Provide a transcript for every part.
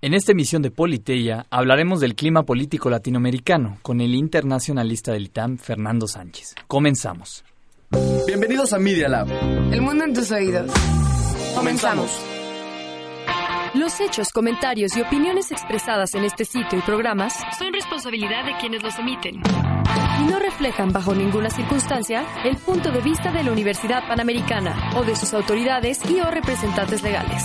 En esta emisión de Politeya hablaremos del clima político latinoamericano con el internacionalista del ITAM, Fernando Sánchez. Comenzamos. Bienvenidos a Media Lab. El mundo en tus oídos. Comenzamos. Los hechos, comentarios y opiniones expresadas en este sitio y programas son responsabilidad de quienes los emiten y no reflejan bajo ninguna circunstancia el punto de vista de la Universidad Panamericana o de sus autoridades y o representantes legales.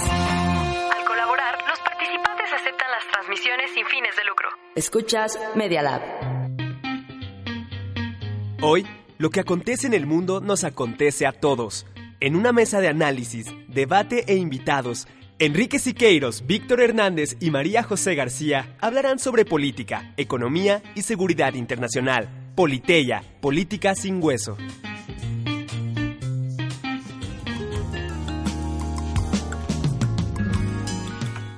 Sin fines de lucro. Escuchas Media Lab. Hoy, lo que acontece en el mundo nos acontece a todos. En una mesa de análisis, debate e invitados, Enrique Siqueiros, Víctor Hernández y María José García hablarán sobre política, economía y seguridad internacional. Politeya, política sin hueso.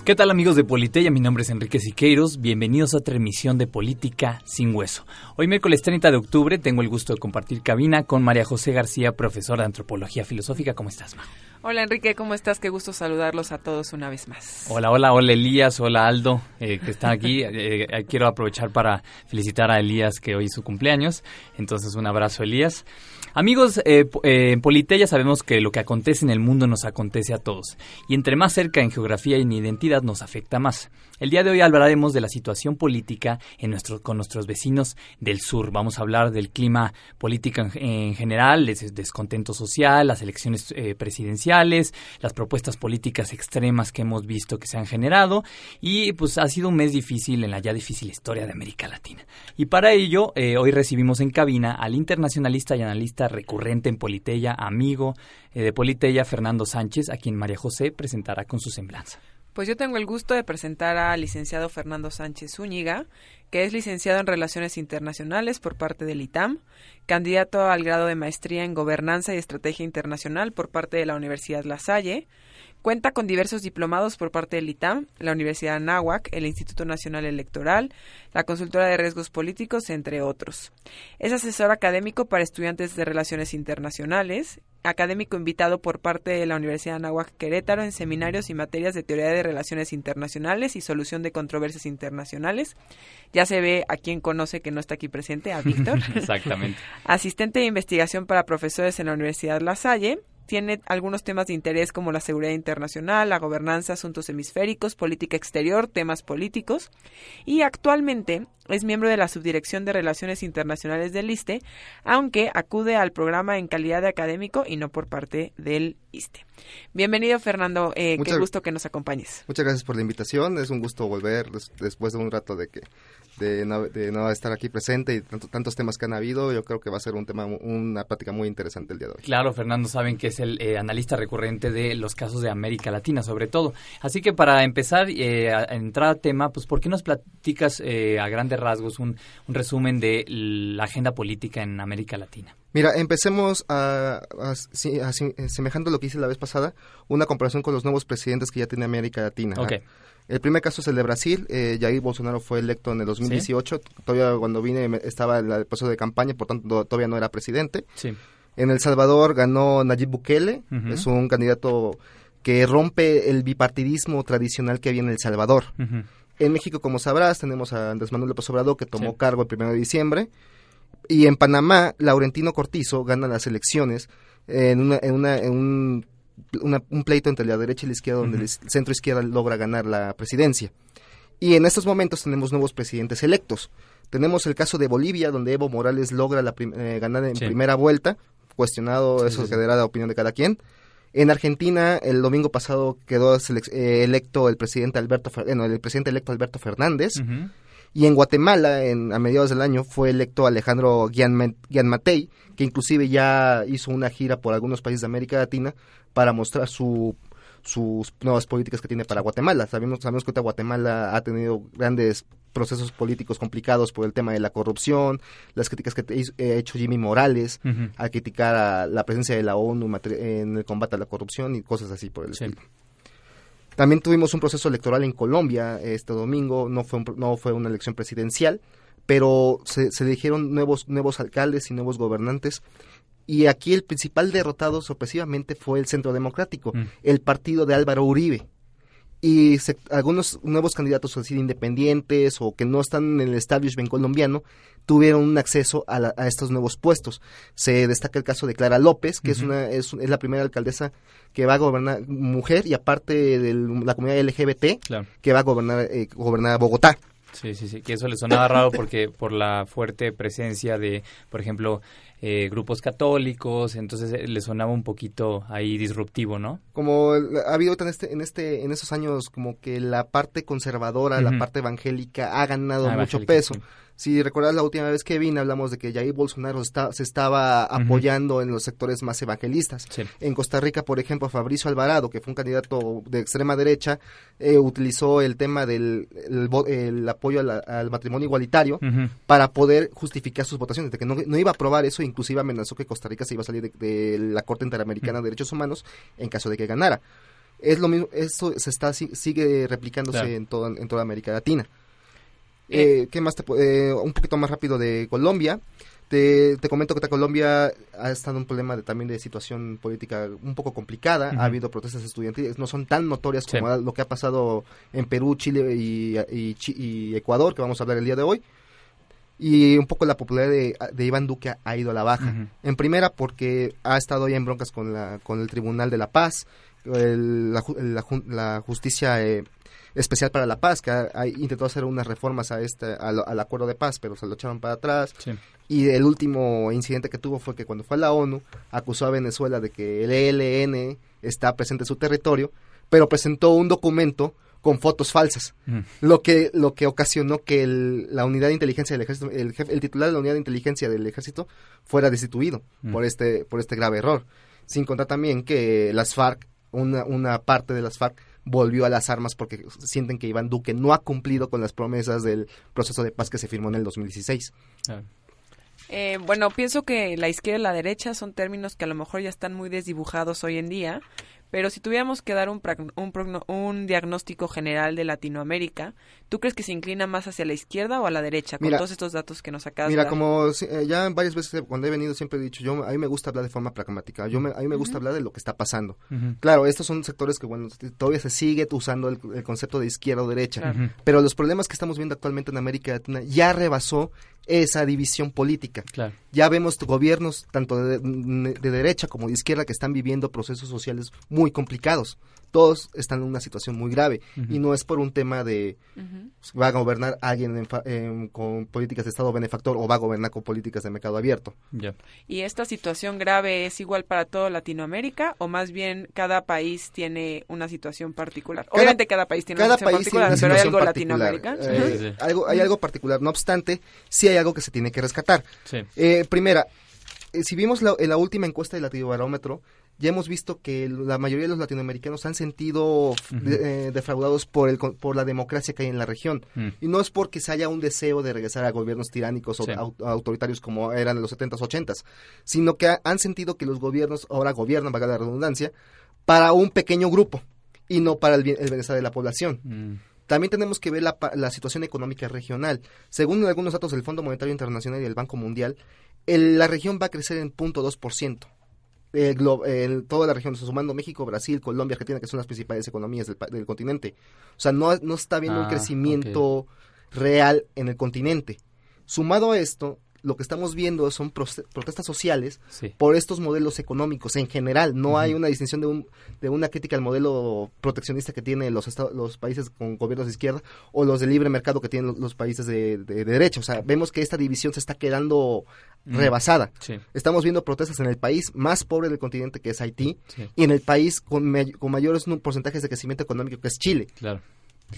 ¿Qué tal amigos de Politeya? Mi nombre es Enrique Siqueiros. Bienvenidos a otra emisión de Política sin Hueso. Hoy miércoles 30 de octubre tengo el gusto de compartir cabina con María José García, profesora de Antropología Filosófica. ¿Cómo estás, Ma? Hola Enrique, ¿cómo estás? Qué gusto saludarlos a todos una vez más. Hola, hola, hola Elías, hola Aldo, eh, que están aquí. Eh, eh, quiero aprovechar para felicitar a Elías que hoy es su cumpleaños. Entonces un abrazo Elías. Amigos, eh, eh, en Politeya sabemos que lo que acontece en el mundo nos acontece a todos. Y entre más cerca en geografía y en identidad nos afecta más. El día de hoy hablaremos de la situación política en con nuestros vecinos del sur. Vamos a hablar del clima político en, en general, del descontento social, las elecciones eh, presidenciales, las propuestas políticas extremas que hemos visto que se han generado. Y pues ha sido un mes difícil en la ya difícil historia de América Latina. Y para ello, eh, hoy recibimos en cabina al internacionalista y analista recurrente en Politeya, amigo eh, de Politeya, Fernando Sánchez, a quien María José presentará con su semblanza. Pues yo tengo el gusto de presentar al licenciado Fernando Sánchez Zúñiga, que es licenciado en Relaciones Internacionales por parte del ITAM, candidato al grado de maestría en Gobernanza y Estrategia Internacional por parte de la Universidad La Salle, Cuenta con diversos diplomados por parte del ITAM, la Universidad Anáhuac, el Instituto Nacional Electoral, la Consultora de Riesgos Políticos, entre otros. Es asesor académico para estudiantes de Relaciones Internacionales, académico invitado por parte de la Universidad Anáhuac Querétaro en seminarios y materias de teoría de relaciones internacionales y solución de controversias internacionales. Ya se ve a quien conoce que no está aquí presente, a Víctor. Exactamente. Asistente de investigación para profesores en la Universidad La Salle tiene algunos temas de interés como la seguridad internacional, la gobernanza, asuntos hemisféricos, política exterior, temas políticos. Y actualmente es miembro de la Subdirección de Relaciones Internacionales del ISTE, aunque acude al programa en calidad de académico y no por parte del ISTE. Bienvenido Fernando, eh, qué gusto que nos acompañes. Muchas gracias por la invitación, es un gusto volver des después de un rato de que de no, de no, estar aquí presente y tanto, tantos temas que han habido, yo creo que va a ser un tema, una plática muy interesante el día de hoy. Claro, Fernando, saben que es el eh, analista recurrente de los casos de América Latina, sobre todo. Así que para empezar, eh, a, a entrar al tema, pues, ¿por qué nos platicas eh, a grandes rasgos un, un, resumen de la agenda política en América Latina? Mira, empecemos a, a, a, a, semejando lo que hice la vez pasada, una comparación con los nuevos presidentes que ya tiene América Latina. Okay. El primer caso es el de Brasil. Eh, Jair Bolsonaro fue electo en el 2018. ¿Sí? Todavía cuando vine estaba en el proceso de campaña, por tanto todavía no era presidente. Sí. En El Salvador ganó Nayib Bukele. Uh -huh. Es un candidato que rompe el bipartidismo tradicional que había en El Salvador. Uh -huh. En México, como sabrás, tenemos a Andrés Manuel López Obrador que tomó sí. cargo el 1 de diciembre. Y en Panamá, Laurentino Cortizo gana las elecciones en, una, en, una, en un una, un pleito entre la derecha y la izquierda, donde uh -huh. el centro izquierda logra ganar la presidencia. Y en estos momentos tenemos nuevos presidentes electos. Tenemos el caso de Bolivia, donde Evo Morales logra la eh, ganar en sí. primera vuelta, cuestionado, sí, eso quedará de opinión de cada quien. En Argentina, el domingo pasado quedó eh, electo el presidente Alberto, bueno, el presidente electo Alberto Fernández. Uh -huh. Y en Guatemala, en, a mediados del año, fue electo Alejandro Gianmatei, que inclusive ya hizo una gira por algunos países de América Latina para mostrar su, sus nuevas políticas que tiene para Guatemala. Sabemos, sabemos que Guatemala ha tenido grandes procesos políticos complicados por el tema de la corrupción, las críticas que ha hecho Jimmy Morales uh -huh. a criticar a la presencia de la ONU en el combate a la corrupción y cosas así por el sí. estilo. También tuvimos un proceso electoral en Colombia este domingo, no fue, un, no fue una elección presidencial, pero se, se eligieron nuevos, nuevos alcaldes y nuevos gobernantes. Y aquí el principal derrotado sorpresivamente fue el Centro Democrático, mm. el partido de Álvaro Uribe. Y algunos nuevos candidatos así independientes o que no están en el establishment colombiano tuvieron un acceso a, estos nuevos puestos. Se destaca el caso de Clara López, que es, una, es, la primera alcaldesa que va a gobernar mujer y aparte de la comunidad LGBT que va a gobernar, eh, gobernar Bogotá. Sí, sí, sí, que eso le sonaba raro porque por la fuerte presencia de, por ejemplo, eh, grupos católicos, entonces eh, le sonaba un poquito ahí disruptivo, ¿no? Como ha habido en este, en este, en esos años como que la parte conservadora, la parte evangélica ha ganado ah, mucho peso. Si recuerdas la última vez que vine, hablamos de que Jair Bolsonaro se estaba apoyando en los sectores más evangelistas. En Costa Rica, por ejemplo, Fabricio Alvarado, que fue un candidato de extrema derecha, eh, utilizó el tema del el, apoyo al, matrimonio igualitario para poder justificar sus votaciones, de que no, iba a aprobar eso, inclusive amenazó que Costa Rica se iba a salir de, la Corte Interamericana de Derechos Humanos en caso de que ganara. Es lo mismo, eso se está sigue replicándose en toda en toda América Latina. Eh, ¿Qué más? Te, eh, un poquito más rápido de Colombia. Te, comento que Colombia ha estado en un problema de, también de situación política un poco complicada. Ha habido protestas estudiantiles, no son tan notorias como lo que ha pasado en Perú, Chile y, Ecuador, que vamos a hablar el día de hoy. Y un poco la popularidad de, Iván Duque ha, ido a la baja. En primera, porque ha estado ya en broncas con, la, con el Tribunal de la Paz, la, la, justicia eh, especial para la paz, que ha, intentado hacer unas reformas a este, al, acuerdo de paz, pero se lo echaron para atrás. Y el último incidente que tuvo fue que cuando fue a la ONU, acusó a Venezuela de que el ELN está presente en su territorio, pero presentó un documento con fotos falsas, mm. lo que lo que ocasionó que la unidad de inteligencia del ejército, el, el, titular de la unidad de inteligencia del ejército fuera destituido mm. por este por este grave error. Sin contar también que las FARC, una, una parte de las FARC volvió a las armas porque sienten que Iván Duque no ha cumplido con las promesas del proceso de paz que se firmó en el 2016. Eh, bueno, pienso que la izquierda y la derecha son términos que a lo mejor ya están muy desdibujados hoy en día, pero si tuviéramos que dar un, un, un, diagnóstico general de Latinoamérica, ¿tú crees que se inclina más hacia la izquierda o a la derecha con todos estos datos que nos acabas mira, de dar? Mira, como eh, ya varias veces cuando he venido siempre he dicho, yo a mí me gusta hablar de forma pragmática, yo a mí me gusta hablar de lo que está pasando. Claro, estos son sectores que bueno, todavía se sigue usando el, concepto de izquierda o derecha, pero los problemas que estamos viendo actualmente en América Latina ya rebasó esa división política. Ya vemos gobiernos tanto de, derecha como de izquierda que están viviendo procesos sociales muy complicados. Todos están en una situación muy grave y no es por un tema de va a gobernar alguien con políticas de Estado benefactor o va a gobernar con políticas de mercado abierto. ¿Y esta situación grave es igual para toda Latinoamérica o más bien cada país tiene una situación particular? Obviamente cada país tiene una situación particular, pero hay algo Latinoamérica. Eh, hay algo particular. No obstante, sí hay algo que se tiene que rescatar. Eh, primera, eh, si vimos la, en la última encuesta del Latinobarómetro, ya hemos visto que la mayoría de los latinoamericanos han sentido eh, defraudados por, el, por la democracia que hay en la región. Mm. Y no es porque se haya un deseo de regresar a gobiernos tiránicos o autoritarios como eran en los 70s, 80s, sino que han sentido que los gobiernos ahora gobiernan, valga la redundancia, para un pequeño grupo y no para el, bienestar de la población. Mm. También tenemos que ver la, la, situación económica regional. Según algunos datos del Fondo Monetario Internacional y del Banco Mundial, la región va a crecer en 0.2%. El, toda la región, sumando México, Brasil, Colombia, Argentina, que son las principales economías del, continente. O sea, no, no está habiendo un ah, crecimiento real en el continente. Sumado a esto, lo que estamos viendo son protestas sociales por estos modelos económicos en general. No hay una distinción de, un, de una crítica al modelo proteccionista que tienen los, los países con gobiernos de izquierda o los de libre mercado que tienen los, países de, derecha. O sea, vemos que esta división se está quedando mm. rebasada. Estamos viendo protestas en el país más pobre del continente que es Haití y en el país con, con mayores porcentajes de crecimiento económico que es Chile. Claro.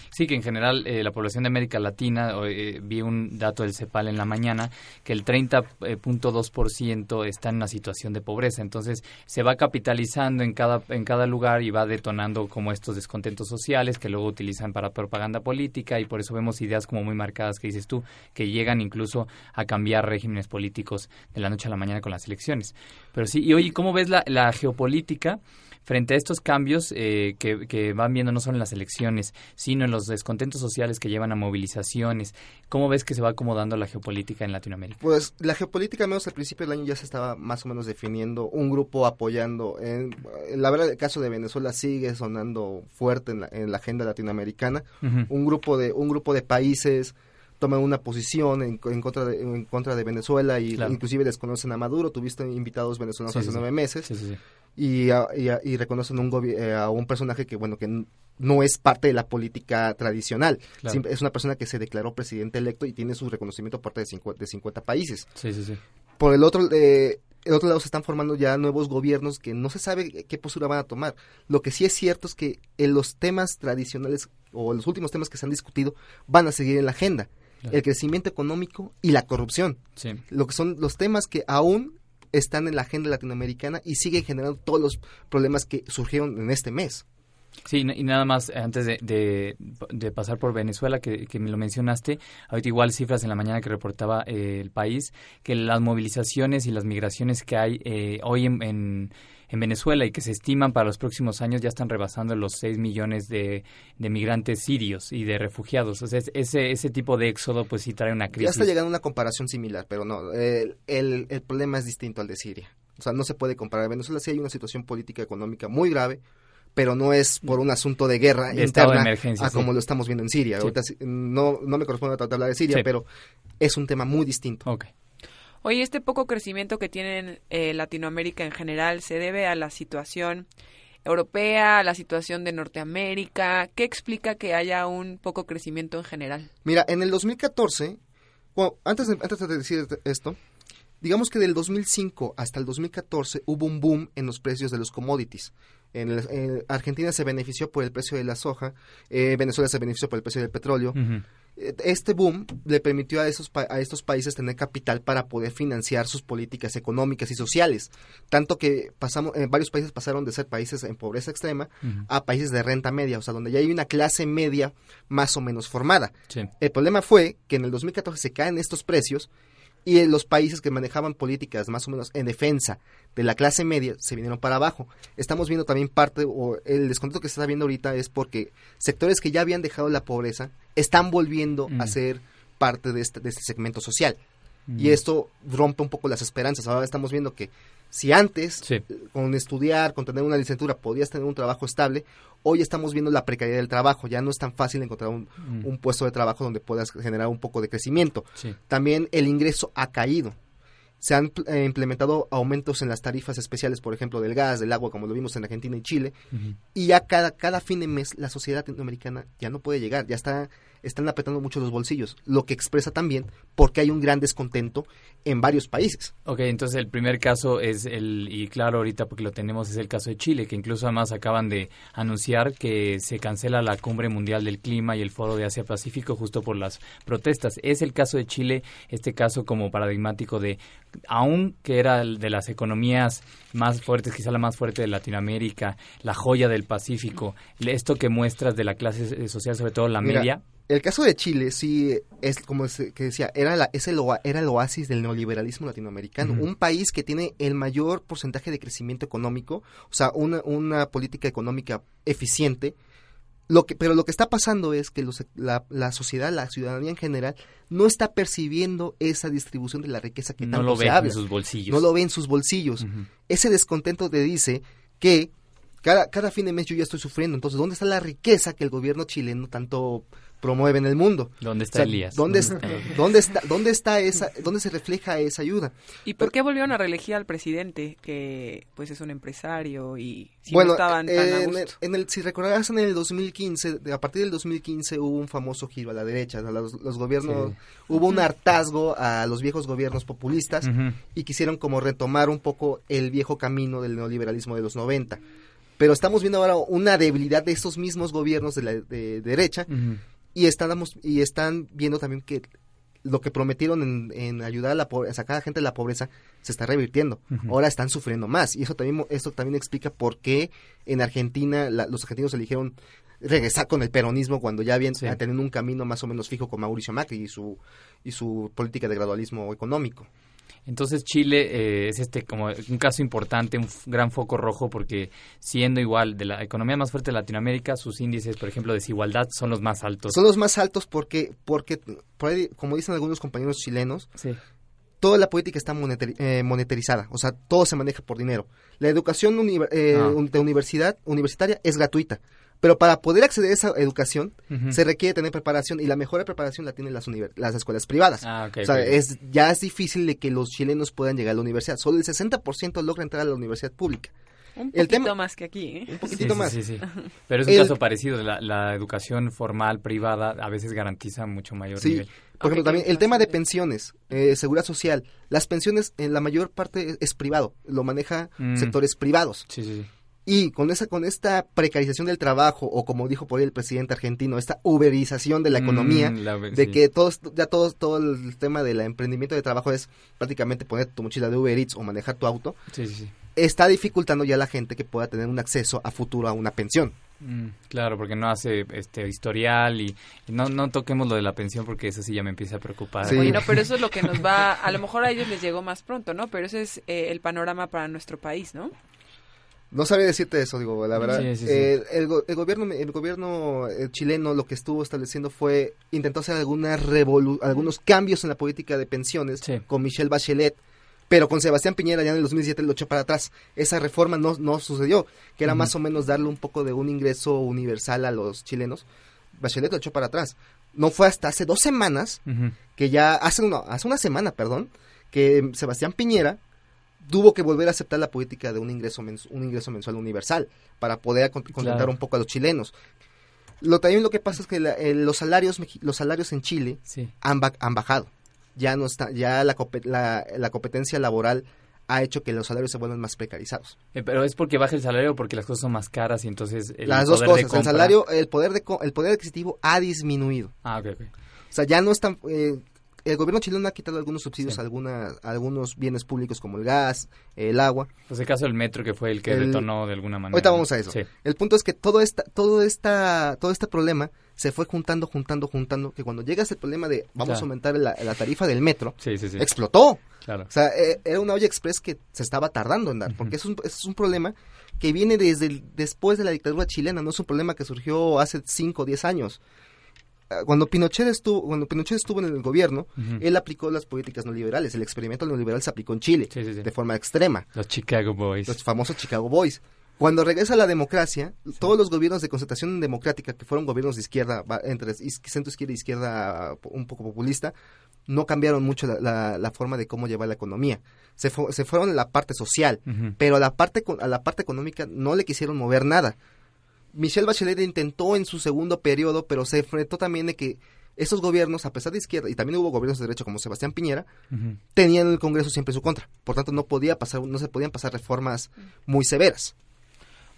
Sí, que en general eh, la población de América Latina, eh, vi un dato del CEPAL en la mañana, que el 30.2% eh, está en una situación de pobreza. Entonces se va capitalizando en cada, en cada lugar y va detonando como estos descontentos sociales que luego utilizan para propaganda política y por eso vemos ideas como muy marcadas que dices tú, que llegan incluso a cambiar regímenes políticos de la noche a la mañana con las elecciones. Pero sí, y oye, ¿cómo ves la, la geopolítica? Frente a estos cambios eh, que, que, van viendo no solo en las elecciones, sino en los descontentos sociales que llevan a movilizaciones, ¿cómo ves que se va acomodando la geopolítica en Latinoamérica? Pues la geopolítica, al menos al principio del año, ya se estaba más o menos definiendo, un grupo apoyando. En, la verdad, el caso de Venezuela sigue sonando fuerte en la, en la agenda latinoamericana. Un grupo de un grupo de países toman una posición en, contra de, en contra de Venezuela y inclusive desconocen a Maduro. Tuviste invitados venezolanos hace nueve meses y, y, reconocen un eh, a un personaje que bueno que no es parte de la política tradicional. Es una persona que se declaró presidente electo y tiene su reconocimiento por parte de 50, de 50 países. Por el otro, eh, el otro lado se están formando ya nuevos gobiernos que no se sabe qué postura van a tomar. Lo que sí es cierto es que en los temas tradicionales o los últimos temas que se han discutido van a seguir en la agenda el crecimiento económico y la corrupción. Lo que son los temas que aún están en la agenda latinoamericana y siguen generando todos los problemas que surgieron en este mes. Sí, y nada más, eh, antes de, pasar por Venezuela, que, me lo mencionaste, ahorita igual cifras en la mañana que reportaba eh, el país, que las movilizaciones y las migraciones que hay eh, hoy en Venezuela y que se estiman para los próximos años ya están rebasando los 6 millones de, de migrantes sirios y de refugiados. O sea, ese, ese tipo de éxodo pues sí trae una crisis. Ya está llegando una comparación similar, pero no, el, el, el problema es distinto al de Siria. O sea, no se puede comparar. En Venezuela sí hay una situación política económica muy grave, pero no es por un asunto de guerra interna a como lo estamos viendo en Siria. Ahorita no, no me corresponde tratar de hablar de Siria, pero es un tema muy distinto. Okay. Oye, este poco crecimiento que tiene eh, Latinoamérica en general se debe a la situación europea, a la situación de Norteamérica. ¿Qué explica que haya un poco crecimiento en general? Mira, en el 2014, bueno, antes de, antes de decir esto, digamos que del 2005 hasta el 2014 hubo un boom en los precios de los commodities. En, Argentina se benefició por el precio de la soja, eh, Venezuela se benefició por el precio del petróleo este boom le permitió a, esos, a estos países tener capital para poder financiar sus políticas económicas y sociales. Tanto que pasamos, en varios países pasaron de ser países en pobreza extrema a países de renta media, o sea, donde ya hay una clase media más o menos formada. El problema fue que en el 2014 se caen estos precios y los países que manejaban políticas más o menos en defensa de la clase media se vinieron para abajo. Estamos viendo también parte, o el descontento que se está viendo ahorita es porque sectores que ya habían dejado la pobreza están volviendo a mm. ser parte de este, de este segmento social. Y mm. esto rompe un poco las esperanzas. Ahora estamos viendo que si antes, con estudiar, con tener una licenciatura, podías tener un trabajo estable, hoy estamos viendo la precariedad del trabajo. Ya no es tan fácil encontrar un, mm. puesto de trabajo donde puedas generar un poco de crecimiento. También el ingreso ha caído. Se han eh, implementado aumentos en las tarifas especiales, por ejemplo, del gas, del agua, como lo vimos en Argentina y Chile. Y ya cada, cada fin de mes la sociedad latinoamericana ya no puede llegar, ya está están apretando mucho los bolsillos, lo que expresa también porque hay un gran descontento en varios países. Ok, entonces el primer caso es el, y claro ahorita porque lo tenemos, es el caso de Chile, que incluso además acaban de anunciar que se cancela la cumbre mundial del clima y el foro de Asia-Pacífico justo por las protestas. Es el caso de Chile, este caso como paradigmático de, aun que era de las economías más fuertes, quizá la más fuerte de Latinoamérica, la joya del Pacífico, esto que muestras de la clase social, sobre todo la media, el caso de Chile sí es como que decía, era la, es el, era el oasis del neoliberalismo latinoamericano, un país que tiene el mayor porcentaje de crecimiento económico, o sea, una, una política económica eficiente. Lo que, pero lo que está pasando es que la, la, sociedad, la ciudadanía en general, no está percibiendo esa distribución de la riqueza que no tanto lo ve en sus bolsillos. No lo ve en sus bolsillos. Ese descontento te dice que cada, cada fin de mes yo ya estoy sufriendo. Entonces, ¿dónde está la riqueza que el gobierno chileno tanto promueve en el mundo. ¿Dónde está Elías? ¿dónde, ¿dónde, está, ¿Dónde está esa, dónde se refleja esa ayuda? ¿Y por qué volvieron a reelegir al presidente, que pues es un empresario y si bueno, no estaban tan en, el, si recordarás en el 2015, a partir del 2015 hubo un famoso giro a la derecha, los, gobiernos, hubo un hartazgo a los viejos gobiernos populistas y quisieron como retomar un poco el viejo camino del neoliberalismo de los 90 pero estamos viendo ahora una debilidad de esos mismos gobiernos de la de, derecha y están, y están viendo también que lo que prometieron en, ayudar a, la sacar a la gente de la pobreza se está revirtiendo. Ahora están sufriendo más y eso también también explica por qué en Argentina los argentinos eligieron regresar con el peronismo cuando ya habían tenido un camino más o menos fijo con Mauricio Macri y su y su política de gradualismo económico. Entonces Chile eh, es este como un caso importante, un gran foco rojo porque siendo igual de la economía más fuerte de Latinoamérica, sus índices, por ejemplo, de desigualdad son los más altos. Son los más altos porque, porque como dicen algunos compañeros chilenos, toda la política está eh, monetarizada, o sea, todo se maneja por dinero. La educación eh, ah. de universidad universitaria es gratuita. Pero para poder acceder a esa educación se requiere tener preparación y la mejor preparación la tienen las, las escuelas privadas. Ah, o sea, es, ya es difícil de que los chilenos puedan llegar a la universidad. Solo el 60% logra entrar a la universidad pública. Un poquito tema, más que aquí, ¿eh? Un poquitito más. Sí, sí, Pero es un caso parecido. La, la, educación formal, privada, a veces garantiza mucho mayor nivel. Por ejemplo, también el tema de pensiones, eh, seguridad social. Las pensiones, en la mayor parte es, privado. Lo maneja mm. sectores privados. Sí, sí, sí. Y con esa con esta precarización del trabajo o como dijo por ahí el presidente argentino, esta uberización de la economía, mm, de que todos ya todo todo el tema del emprendimiento de trabajo es prácticamente poner tu mochila de Uber Eats o manejar tu auto. Está dificultando ya a la gente que pueda tener un acceso a futuro a una pensión. Mm, claro, porque no hace este historial y, no, no toquemos lo de la pensión porque eso sí ya me empieza a preocupar. Bueno, pero eso es lo que nos va, a lo mejor a ellos les llegó más pronto, ¿no? Pero ese es eh, el panorama para nuestro país, ¿no? No sabía decirte eso, digo, la verdad. Eh, el, gobierno, el gobierno eh, chileno lo que estuvo estableciendo fue, intentó hacer alguna algunos cambios en la política de pensiones con Michelle Bachelet, pero con Sebastián Piñera ya en el 2007 lo echó para atrás. Esa reforma no, no sucedió, que era más o menos darle un poco de un ingreso universal a los chilenos. Bachelet lo echó para atrás. No fue hasta hace dos semanas, que ya, hace una, hace una semana, perdón, que Sebastián Piñera tuvo que volver a aceptar la política de un ingreso, un ingreso mensual universal para poder contentar un poco a los chilenos. Lo también lo que pasa es que los salarios los salarios en Chile han, han, bajado. Ya no está ya la, la, competencia laboral ha hecho que los salarios se vuelvan más precarizados. Eh, pero es porque baja el salario o porque las cosas son más caras y entonces las dos cosas. El salario, el poder de el poder adquisitivo ha disminuido. Ah, ok, O sea, ya no están eh, el gobierno chileno ha quitado algunos subsidios a, algunos bienes públicos como el gas, el agua. Pues el caso del metro que fue el que detonó de alguna manera. Ahorita vamos a eso. El punto es que todo esta, todo esta, todo este problema se fue juntando, juntando, juntando, que cuando llegas el problema de vamos a aumentar la, tarifa del metro, explotó. Claro. O sea, e, era una olla express que se estaba tardando en dar, porque es, un, es un problema que viene desde después de la dictadura chilena, no es un problema que surgió hace 5 o 10 años cuando Pinochet estuvo cuando Pinochet estuvo en el gobierno él aplicó las políticas neoliberales el experimento neoliberal se aplicó en Chile de forma extrema. Los Chicago Boys. Los famosos Chicago Boys. Cuando regresa la democracia todos los gobiernos de concentración democrática que fueron gobiernos de izquierda entre centro izquierda y izquierda un poco populista no cambiaron mucho la, forma de cómo llevar la economía. Se, se fueron a la parte social pero a la parte a la parte económica no le quisieron mover nada Michelle Bachelet intentó en su segundo periodo, pero se enfrentó también de que esos gobiernos, a pesar de izquierda, y también hubo gobiernos de derecha como Sebastián Piñera, tenían el Congreso siempre en su contra. Por tanto, no podía pasar, no se podían pasar reformas muy severas.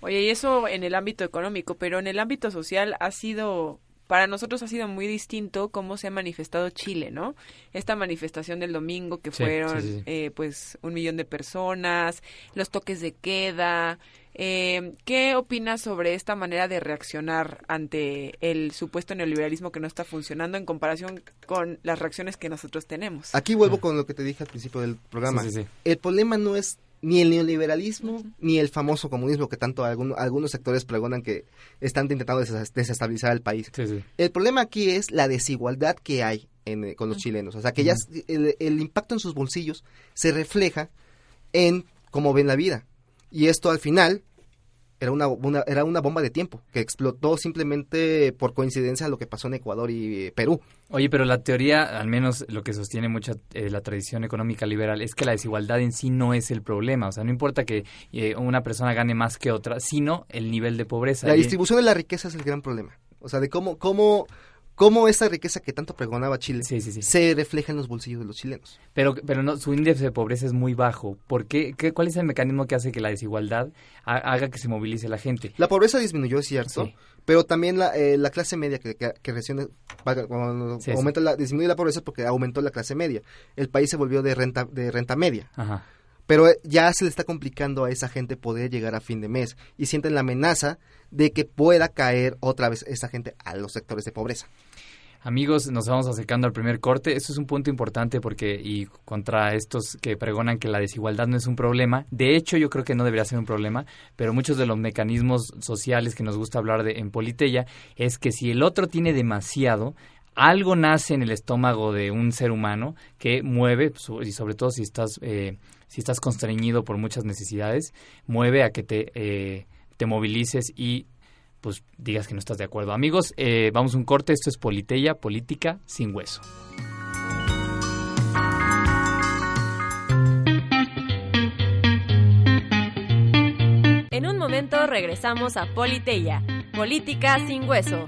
Oye, y eso en el ámbito económico, pero en el ámbito social ha sido para nosotros ha sido muy distinto cómo se ha manifestado Chile, ¿no? Esta manifestación del domingo que fueron Eh, pues un millón de personas, los toques de queda. Eh, ¿Qué opinas sobre esta manera de reaccionar ante el supuesto neoliberalismo que no está funcionando en comparación con las reacciones que nosotros tenemos? Aquí vuelvo con lo que te dije al principio del programa. el problema no es ni el neoliberalismo ni el famoso comunismo que tanto algunos sectores pregonan que están intentando desestabilizar el país. El problema aquí es la desigualdad que hay eh, con los chilenos. O sea, que ya el, impacto en sus bolsillos se refleja en cómo ven la vida. Y esto al final era una, era una bomba de tiempo que explotó simplemente por coincidencia lo que pasó en Ecuador y eh, Perú. Oye, pero la teoría, al menos lo que sostiene mucha eh, la tradición económica liberal, es que la desigualdad en sí no es el problema. O sea, no importa que eh, una persona gane más que otra, sino el nivel de pobreza. La distribución de la riqueza es el gran problema. O sea, de cómo, cómo cómo esa riqueza que tanto pregonaba Chile se refleja en los bolsillos de los chilenos. Pero, pero no, su índice de pobreza es muy bajo. ¿Por qué, ¿Cuál es el mecanismo que hace que la desigualdad haga que se movilice la gente? La pobreza disminuyó, es cierto, pero también la, eh, la clase media que, que, que recién aumenta la, disminuye la pobreza porque aumentó la clase media. El país se volvió de renta, de renta media. Ajá pero ya se le está complicando a esa gente poder llegar a fin de mes y sienten la amenaza de que pueda caer otra vez esa gente a los sectores de pobreza. Amigos, nos vamos acercando al primer corte. Esto es un punto importante porque, y contra estos que pregonan que la desigualdad no es un problema, de hecho yo creo que no debería ser un problema, pero muchos de los mecanismos sociales que nos gusta hablar de en Politeya es que si el otro tiene demasiado, algo nace en el estómago de un ser humano que mueve, y sobre todo si estás, eh, si estás constreñido por muchas necesidades, mueve a que te, eh, te movilices y pues digas que no estás de acuerdo. Amigos, eh, vamos a un corte. Esto es Politeya, política sin hueso. En un momento regresamos a Politeya, política sin hueso.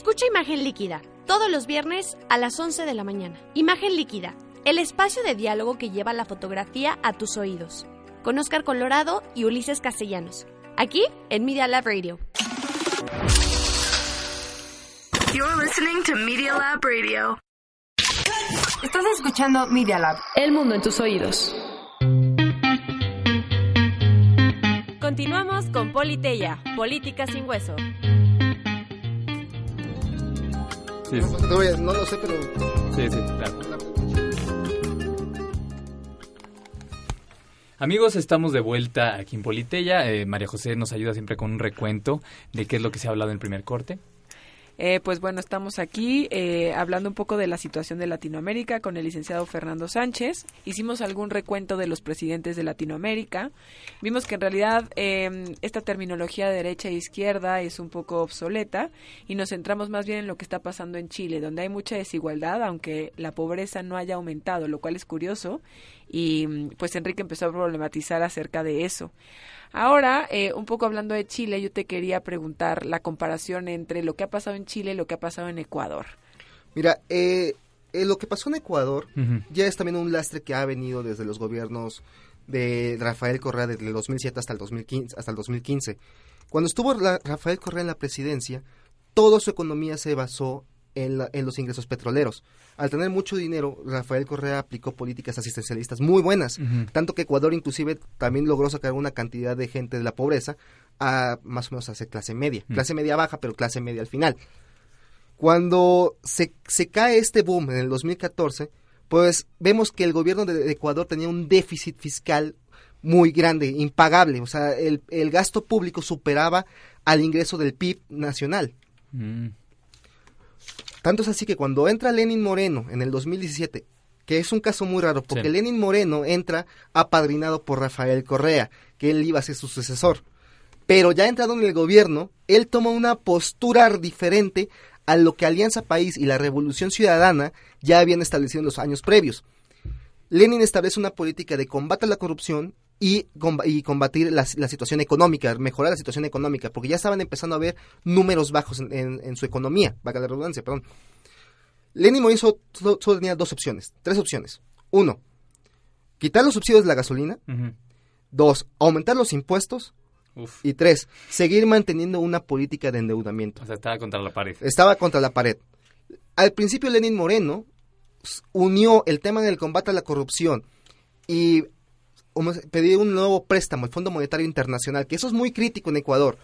Escucha Imagen Líquida, todos los viernes a las 11 de la mañana. Imagen Líquida, el espacio de diálogo que lleva la fotografía a tus oídos. Con Oscar Colorado y Ulises Castellanos. Aquí en Media Lab Radio. You're listening to Media Lab Radio. Estás escuchando Media Lab. El mundo en tus oídos. Continuamos con Politeya, política sin hueso. Sí, No, no lo sé, pero... sí, sí, claro. Amigos, estamos de vuelta aquí en Politeya. Eh, María José nos ayuda siempre con un recuento de qué es lo que se ha hablado en el primer corte. Eh, pues bueno, estamos aquí eh, hablando un poco de la situación de Latinoamérica con el licenciado Fernando Sánchez. Hicimos algún recuento de los presidentes de Latinoamérica. Vimos que en realidad eh, esta terminología de derecha e izquierda es un poco obsoleta y nos centramos más bien en lo que está pasando en Chile, donde hay mucha desigualdad, aunque la pobreza no haya aumentado, lo cual es curioso. Y pues Enrique empezó a problematizar acerca de eso. Ahora, eh, un poco hablando de Chile, yo te quería preguntar la comparación entre lo que ha pasado en Chile y lo que ha pasado en Ecuador. Mira, eh, eh, lo que pasó en Ecuador ya es también un lastre que ha venido desde los gobiernos de Rafael Correa desde el 2007 hasta el 2015. Hasta el 2015. Cuando estuvo la- Rafael Correa en la presidencia, toda su economía se basó en, la- en los ingresos petroleros. Al tener mucho dinero, Rafael Correa aplicó políticas asistencialistas muy buenas, tanto que Ecuador inclusive también logró sacar una cantidad de gente de la pobreza a más o menos a ser clase media, clase media baja, pero clase media al final. Cuando se, se cae este boom en el 2014, pues vemos que el gobierno de Ecuador tenía un déficit fiscal muy grande, impagable. O sea, el, el gasto público superaba al ingreso del PIB nacional. Mm. Tanto es así que cuando entra Lenin Moreno en el 2017, que es un caso muy raro, porque Sí. Lenin Moreno entra apadrinado por Rafael Correa, que él iba a ser su sucesor. Pero ya entrado en el gobierno, él toma una postura diferente a lo que Alianza País y la Revolución Ciudadana ya habían establecido en los años previos. Lenin establece una política de combate a la corrupción y, comba- y combatir la, la situación económica, mejorar la situación económica, porque ya estaban empezando a ver números bajos en, en- en su economía, vaga la redundancia, perdón. Lenin Moreno solo, tenía dos opciones, tres opciones. Uno, quitar los subsidios de la gasolina. Dos, aumentar los impuestos. Uf. Y tres, seguir manteniendo una política de endeudamiento. O sea, estaba contra la pared. Estaba contra la pared. Al principio Lenin Moreno unió el tema del combate a la corrupción y pidió un nuevo préstamo, el Fondo Monetario Internacional, que eso es muy crítico en Ecuador.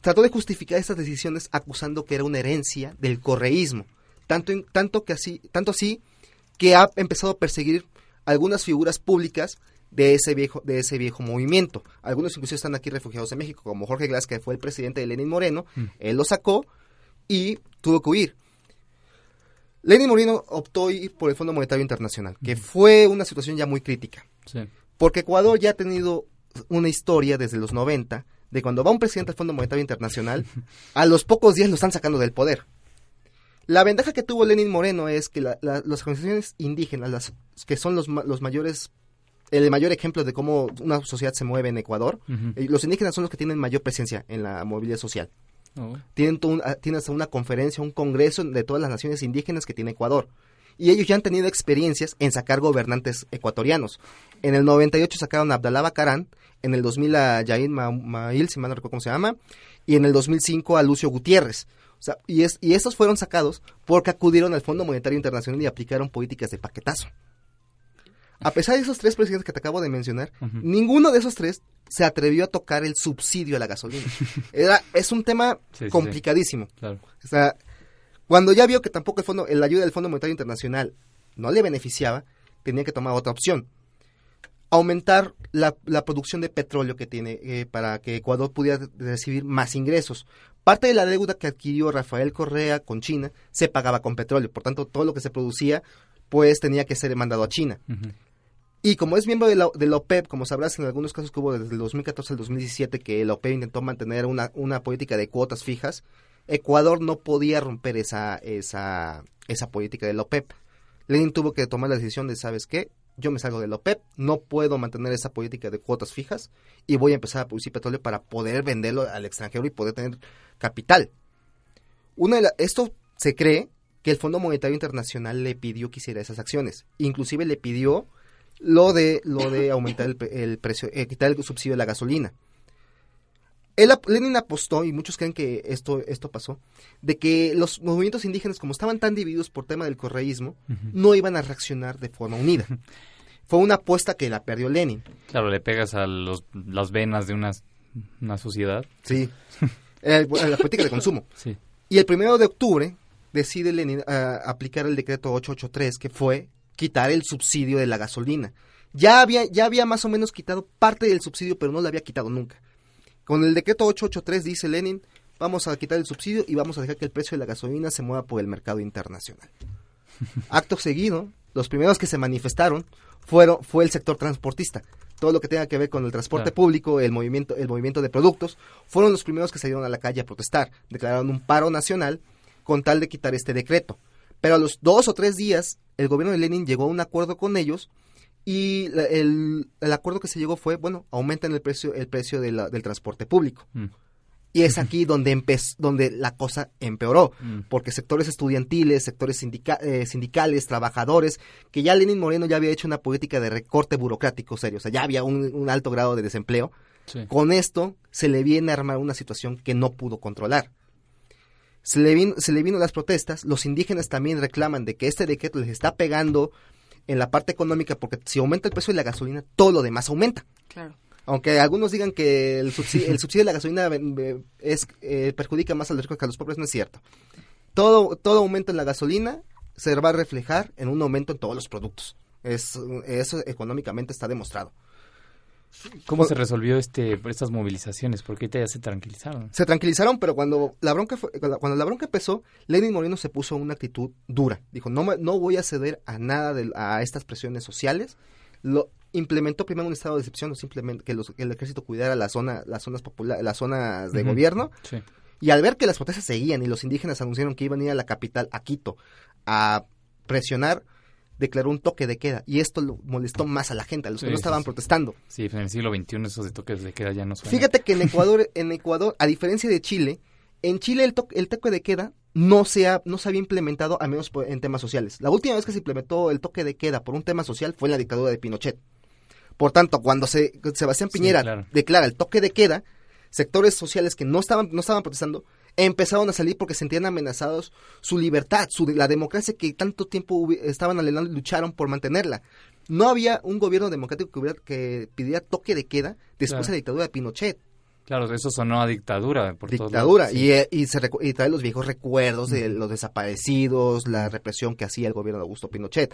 Trató de justificar estas decisiones acusando que era una herencia del correísmo. Tanto, tanto, que así, tanto así que ha empezado a perseguir algunas figuras públicas de ese viejo de ese viejo movimiento. Algunos incluso están aquí refugiados en México, como Jorge Glass, que fue el presidente de Lenin Moreno. Él lo sacó y tuvo que huir. Lenin Moreno optó ir por el Fondo Monetario Internacional, que fue una situación ya muy crítica. Sí. Porque Ecuador ya ha tenido una historia desde los 90 de cuando va un presidente al Fondo Monetario Internacional, a los pocos días lo están sacando del poder. La ventaja que tuvo Lenin Moreno es que la- la- las organizaciones indígenas, las que son los, los mayores el mayor ejemplo de cómo una sociedad se mueve en Ecuador. Eh, Los indígenas son los que tienen mayor presencia en la movilidad social. Tienen, un- ah, hasta una conferencia, un congreso de todas las naciones indígenas que tiene Ecuador. Y ellos ya han tenido experiencias en sacar gobernantes ecuatorianos. En el 98 sacaron a Abdalá Bacarán, en el 2000 a Yair Ma- Mail, si mal no recuerdo cómo se llama, y en el 2005 a Lucio Gutiérrez. O sea, y, es, y estos fueron sacados porque acudieron al Fondo Monetario Internacional y aplicaron políticas de paquetazo. A pesar de esos tres presidentes que te acabo de mencionar, ninguno de esos tres se atrevió a tocar el subsidio a la gasolina. Era, es un tema Sí, sí, sí. complicadísimo. Claro. O sea, cuando ya vio que tampoco el fondo, la ayuda del Fondo Monetario Internacional no le beneficiaba, tenía que tomar otra opción. Aumentar la, la producción de petróleo que tiene eh, para que Ecuador pudiera recibir más ingresos. Parte de la deuda que adquirió Rafael Correa con China se pagaba con petróleo. Por tanto, todo lo que se producía, pues tenía que ser mandado a China. Y como es miembro de la, de la OPEP, como sabrás, en algunos casos que hubo desde el 2014 al 2017 que la OPEP intentó mantener una, una política de cuotas fijas, Ecuador no podía romper esa, esa, esa política de la OPEP. Lenin tuvo que tomar la decisión de, ¿sabes qué? Yo me salgo de la OPEP, no puedo mantener esa política de cuotas fijas y voy a empezar a producir petróleo para poder venderlo al extranjero y poder tener capital. Una de la- esto se cree que el Fondo Monetario Internacional le pidió que hiciera esas acciones. Inclusive le pidió lo de lo de aumentar el, pre- el precio, eh, quitar el subsidio de la gasolina. Él, Lenin apostó, y muchos creen que esto, esto pasó, de que los movimientos indígenas, como estaban tan divididos por tema del correísmo, no iban a reaccionar de forma unida. Fue una apuesta que la perdió Lenin. Claro, le pegas a los, las venas de una, una sociedad. Sí. Eh, la política de consumo. Sí. Y el primero de octubre decide Lenin ah, aplicar el decreto 883, que fue quitar el subsidio de la gasolina. Ya había, ya había más o menos quitado parte del subsidio, pero no lo había quitado nunca. Con el decreto 883 dice Lenin, vamos a quitar el subsidio y vamos a dejar que el precio de la gasolina se mueva por el mercado internacional. Acto seguido, los primeros que se manifestaron fueron, fue el sector transportista. Todo lo que tenga que ver con el transporte Claro. público, el movimiento, el movimiento de productos, fueron los primeros que salieron a la calle a protestar. Declararon un paro nacional con tal de quitar este decreto. Pero a los dos o tres días, el gobierno de Lenin llegó a un acuerdo con ellos y el, el acuerdo que se llegó fue, bueno, aumentan el precio, el precio de la- del transporte público. Mm. Y es aquí donde, donde la cosa empeoró, Mm. porque sectores estudiantiles, sectores sindica- eh, sindicales, trabajadores, que ya Lenin Moreno ya había hecho una política de recorte burocrático serio, o sea, ya había un, un alto grado de desempleo. Sí. Con esto se le viene a armar una situación que no pudo controlar. Se le, vino, se le vino las protestas, los indígenas también reclaman de que este decreto les está pegando en la parte económica porque si aumenta el precio de la gasolina, todo lo demás aumenta. Claro. Aunque algunos digan que el subsidio, el subsidio de la gasolina es, eh, perjudica más a los ricos que a los pobres, no es cierto. Todo, todo aumento en la gasolina se va a reflejar en un aumento en todos los productos. Es, eso económicamente está demostrado. ¿Cómo se resolvió este estas movilizaciones? Porque ahorita ya se tranquilizaron. Se tranquilizaron, pero cuando la bronca fue- cuando la bronca empezó, Lenin Moreno se puso una actitud dura. Dijo, no, no voy a ceder a nada de, a estas presiones sociales. Lo implementó primero un estado de excepción, simplemente que, los- que el ejército cuidara la zona, las zonas populares, las zonas de gobierno. Sí. Y al ver que las protestas seguían y los indígenas anunciaron que iban a ir a la capital, a Quito, a presionar, declaró un toque de queda. Y esto lo molestó más a la gente, a los Sí, que no estaban sí. protestando. Sí, en el siglo XXI esos de toques de queda ya no suenan. Fíjate que en Ecuador, en Ecuador, a diferencia de Chile, en Chile el, to- el toque de queda no se, ha- no se había implementado, al menos en temas sociales. La última vez que se implementó el toque de queda por un tema social fue en la dictadura de Pinochet. Por tanto, cuando se, Sebastián Piñera claro. declara el toque de queda, sectores sociales que no estaban, no estaban protestando empezaron a salir porque sentían amenazados su libertad, su, la democracia que tanto tiempo estaban anhelando y lucharon por mantenerla. No había un gobierno democrático que, hubiera, que pidiera toque de queda después Claro. de la dictadura de Pinochet Claro, eso sonó a dictadura por todos dictadura lados, sí. y, eh, y, se y trae los viejos recuerdos de los desaparecidos, la represión que hacía el gobierno de Augusto Pinochet.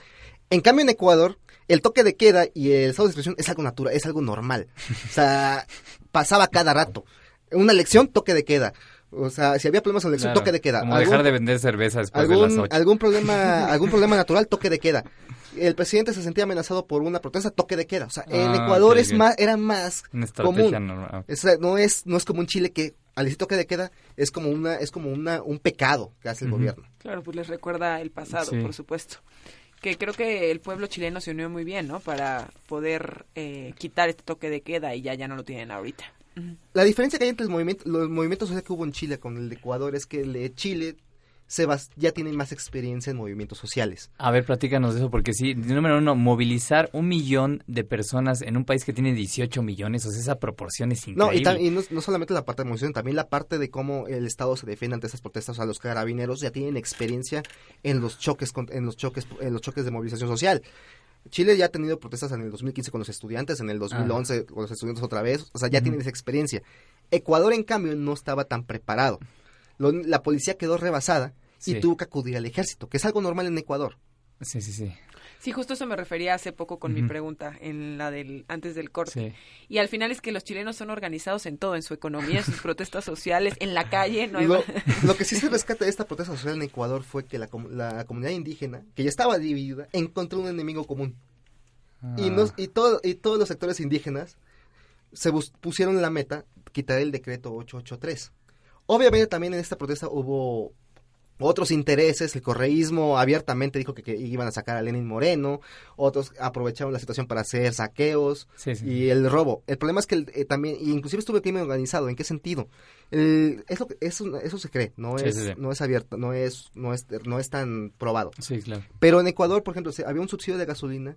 En cambio en Ecuador, el toque de queda y el estado de expresión es algo natural, es algo normal. O sea, pasaba cada rato. Una elección, toque de queda. O sea, si había problemas en la elección, Claro, toque de queda. Como Algún- dejar de vender cerveza después de las algún, ocho. algún problema algún problema natural toque de queda el presidente se sentía amenazado por una protesta toque de queda o sea en Ah, Ecuador ok, es más era más Una estrategia común normal. Es- no es no es como en Chile que al decir toque de queda es como una es como una un pecado que hace el gobierno Claro, pues les recuerda el pasado, Sí. por supuesto. que creo que el pueblo chileno se unió muy bien, ¿no? Para poder eh, quitar este toque de queda y ya, ya no lo tienen ahorita. La diferencia que hay entre el movimiento, los movimientos sociales que hubo en Chile con el de Ecuador es que el de Chile Sebas ya tiene más experiencia en movimientos sociales. A ver, platícanos de eso, porque sí, número uno, movilizar un millón de personas en un país que tiene 18 millones, o sea, esa proporción es increíble. No, y, no, no, solamente la parte de movilización, también la parte de cómo el Estado se defiende ante esas protestas. O sea, los carabineros ya tienen experiencia en los choques, en los choques, en los choques de movilización social. Chile ya ha tenido protestas en el 2015 con los estudiantes, en el 2011 con los estudiantes otra vez, o sea, ya tienen esa experiencia. Ecuador, en cambio, no estaba tan preparado. Lo, la policía quedó rebasada y tuvo que acudir al ejército, que es algo normal en Ecuador. Sí, sí, sí. Sí, justo eso me refería hace poco con mi pregunta, en la del antes del corte. Y al final es que los chilenos son organizados en todo, en su economía, en sus protestas sociales, en la calle. No hay lo, lo, que sí se rescata de esta protesta social en Ecuador fue que la, la comunidad indígena, que ya estaba dividida, encontró un enemigo común. Y, nos, y, todo, y todos los sectores indígenas se pusieron la meta quitar el decreto 883. Obviamente también en esta protesta hubo otros intereses, el correísmo abiertamente dijo que, que, iban a sacar a Lenin Moreno, otros aprovecharon la situación para hacer saqueos sí, sí. y el robo. El problema es que el, eh, también, inclusive estuvo el crimen organizado, ¿en qué sentido? El, eso, eso, eso se cree, no Sí, es, no es abierto, no es, no es, no es tan probado. Sí, claro. Pero en Ecuador, por ejemplo, había un subsidio de gasolina.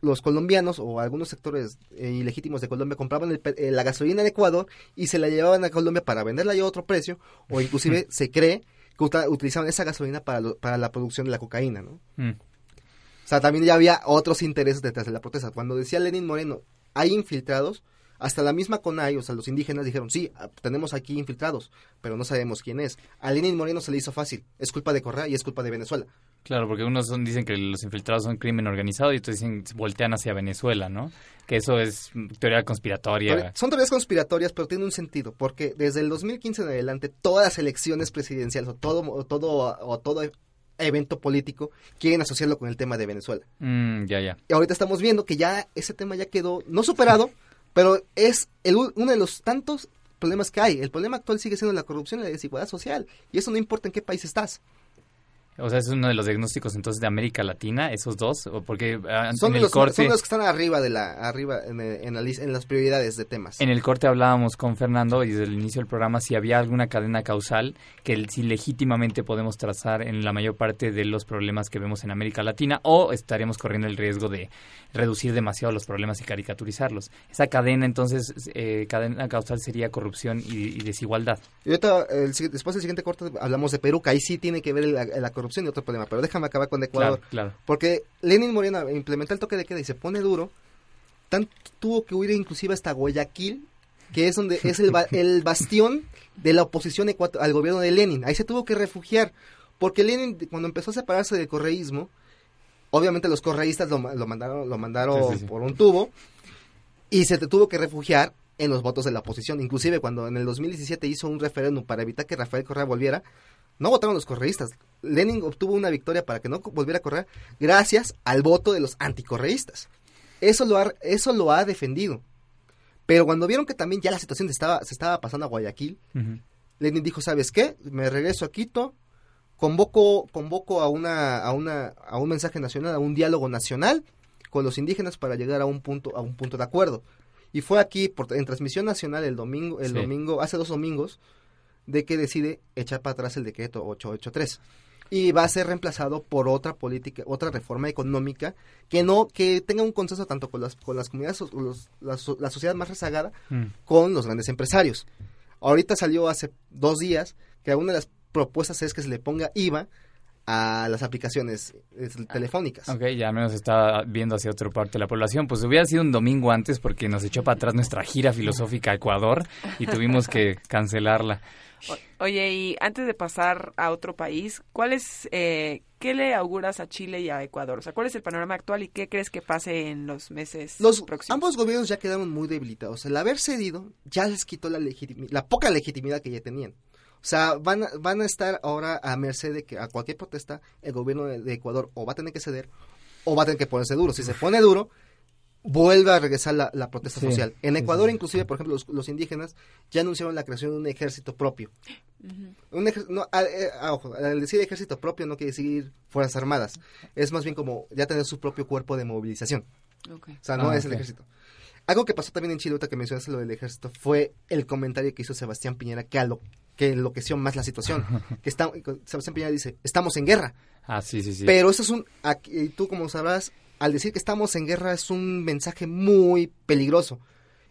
Los colombianos o algunos sectores eh, ilegítimos de Colombia compraban el eh, la gasolina en Ecuador y se la llevaban a Colombia para venderla ya a otro precio o inclusive se cree que utilizaban esa gasolina para, lo- para la producción de la cocaína, ¿no? Mm. O sea, también ya había otros intereses detrás de la protesta. Cuando decía Lenin Moreno, hay infiltrados, hasta la misma CONAI, o sea, los indígenas dijeron, sí, ah, tenemos aquí infiltrados, pero no sabemos quién es. A Lenin Moreno se le hizo fácil, es culpa de Correa y es culpa de Venezuela. Claro, porque unos son- dicen que los infiltrados son crimen organizado y otros dicen voltean hacia Venezuela, ¿no? Que eso es teoría conspiratoria. Son teorías conspiratorias, pero tiene un sentido, porque desde el 2015 en adelante, todas las elecciones presidenciales o todo, o todo, o todo evento político quieren asociarlo con el tema de Venezuela. Mm, ya, ya. Y ahorita estamos viendo que ya ese tema ya quedó, no superado, pero es el, uno de los tantos problemas que hay. El problema actual sigue siendo la corrupción y la desigualdad social, y eso no importa en qué país estás. O sea, es uno de los diagnósticos entonces de América Latina, esos dos, o porque ah, Son en el los, corte... son los que están arriba de la arriba en, el- en la en las prioridades de temas. En el corte hablábamos con Fernando y desde el inicio del programa si había alguna cadena causal que si legítimamente podemos trazar en la mayor parte de los problemas que vemos en América Latina o estaríamos corriendo el riesgo de reducir demasiado los problemas y caricaturizarlos. Esa cadena entonces, eh, cadena causal sería corrupción y, y desigualdad. Y ahorita, el después del siguiente corte, hablamos de Perú, que ahí sí tiene que ver la, la corrupción y otro problema. Pero déjame acabar con Ecuador. Claro, claro. Porque Lenin Moreno implementa el toque de queda y se pone duro. Tanto tuvo que huir inclusive hasta Guayaquil, que es donde es el, el bastión de la oposición al gobierno de Lenin. Ahí se tuvo que refugiar. Porque Lenin, cuando empezó a separarse del correísmo, obviamente los correístas lo, ma- lo mandaron, lo mandaron Sí, sí, sí. por un tubo y se tuvo que refugiar en los votos de la oposición. Inclusive cuando en el 2017 hizo un referéndum para evitar que Rafael Correa volviera, no votaron los correístas. Lenin obtuvo una victoria para que no volviera a correr gracias al voto de los anticorreístas. Eso lo ha, eso lo ha defendido. Pero cuando vieron que también ya la situación se estaba, se estaba pasando a Guayaquil. Lenin dijo, ¿sabes qué? Me regreso a Quito, convoco, convoco a una, a una, a un mensaje nacional, a un diálogo nacional con los indígenas para llegar a un punto, a un punto de acuerdo. Y fue aquí, por, en transmisión nacional el domingo, el Sí. domingo, hace dos domingos, de que decide echar para atrás el decreto 883 y va a ser reemplazado por otra política, otra reforma económica que no que tenga un consenso tanto con las con las comunidades, los- la, la sociedad más rezagada Mm. con los grandes empresarios. Ahorita salió hace dos días que una de las propuestas es que se le ponga IVA a las aplicaciones eh, telefónicas. Ok, ya al menos está viendo hacia otra parte de la población. Pues hubiera sido un domingo antes porque nos echó para atrás nuestra gira filosófica a Ecuador y tuvimos que cancelarla. O- Oye, y antes de pasar a otro país, ¿cuál es, eh, ¿qué le auguras a Chile y a Ecuador? O sea, ¿cuál es el panorama actual y qué crees que pase en los meses Los, próximos? ambos gobiernos ya quedaron muy debilitados. El haber cedido ya les quitó la, la poca legitimidad que ya tenían. O sea, van a, van a estar ahora a merced de que a cualquier protesta el gobierno de, de Ecuador o va a tener que ceder o va a tener que ponerse duro. Si se pone duro, vuelve a regresar la, la protesta Sí, social. En Ecuador, sí. inclusive, por ejemplo, los, los indígenas ya anunciaron la creación de un ejército propio. Un ejer- no, a- eh, a- ojo, al decir ejército propio no quiere decir fuerzas armadas. Es más bien como ya tener su propio cuerpo de movilización. Ok. O sea, no Ah, es el ejército. Algo que pasó también en Chile, que mencionaste lo del ejército, fue el comentario que hizo Sebastián Piñera que, alo- que enloqueció más la situación. que está, Sebastián Piñera dice, estamos en guerra. Ah, sí, sí, sí. Pero eso es un, aquí- y tú como sabrás, al decir que estamos en guerra es un mensaje muy peligroso.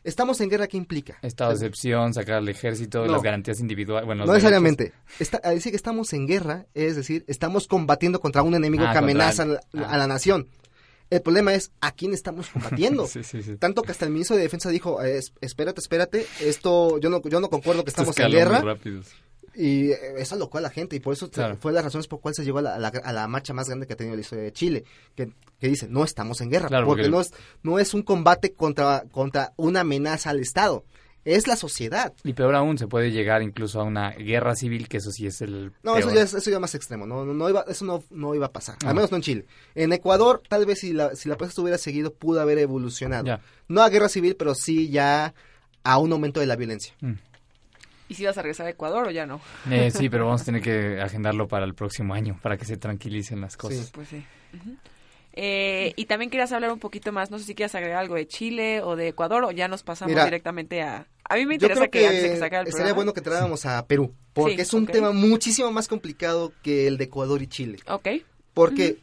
Estamos en guerra, ¿qué implica? Estado de excepción, sacar al ejército, No. las garantías individuales. Bueno, No necesariamente. Está, al decir que estamos en guerra, es decir, estamos combatiendo contra un enemigo Ah, que amenaza el- a la- ah. a la nación. El problema es a quién estamos combatiendo. Sí, sí, sí. Tanto que hasta el ministro de Defensa dijo, eh, es- espérate, espérate, esto yo no, yo no concuerdo que estamos en guerra. Y eh, eso alocó a la gente y por eso Claro. fue las razones por cuales se llegó a la, a la- a la marcha más grande que ha tenido la historia de Chile, que, que dice, no estamos en guerra, Claro, porque, porque- no, es, no es un combate contra, contra una amenaza al Estado, es la sociedad. Y peor aún, se puede llegar incluso a una guerra civil, que eso sí es el No, eso ya es eso ya más extremo, no, no, no iba, eso no, no iba a pasar, Ah. al menos no en Chile. En Ecuador, tal vez si la, si la protesta hubiera seguido, pudo haber evolucionado. Ya. No a guerra civil, pero sí ya a un aumento de la violencia. ¿Y si vas a regresar a Ecuador o ya no? Eh, sí, pero vamos a tener que agendarlo para el próximo año, para que se tranquilicen las cosas. Pues sí. Eh, y también querías hablar un poquito más, no sé si quieres agregar algo de Chile o de Ecuador o ya nos pasamos Mira, directamente a... A mí me Yo interesa creo que, que, antes de que el sería bueno que trajéramos a Perú, porque Sí, es un tema muchísimo más complicado que el de Ecuador y Chile. Ok. Porque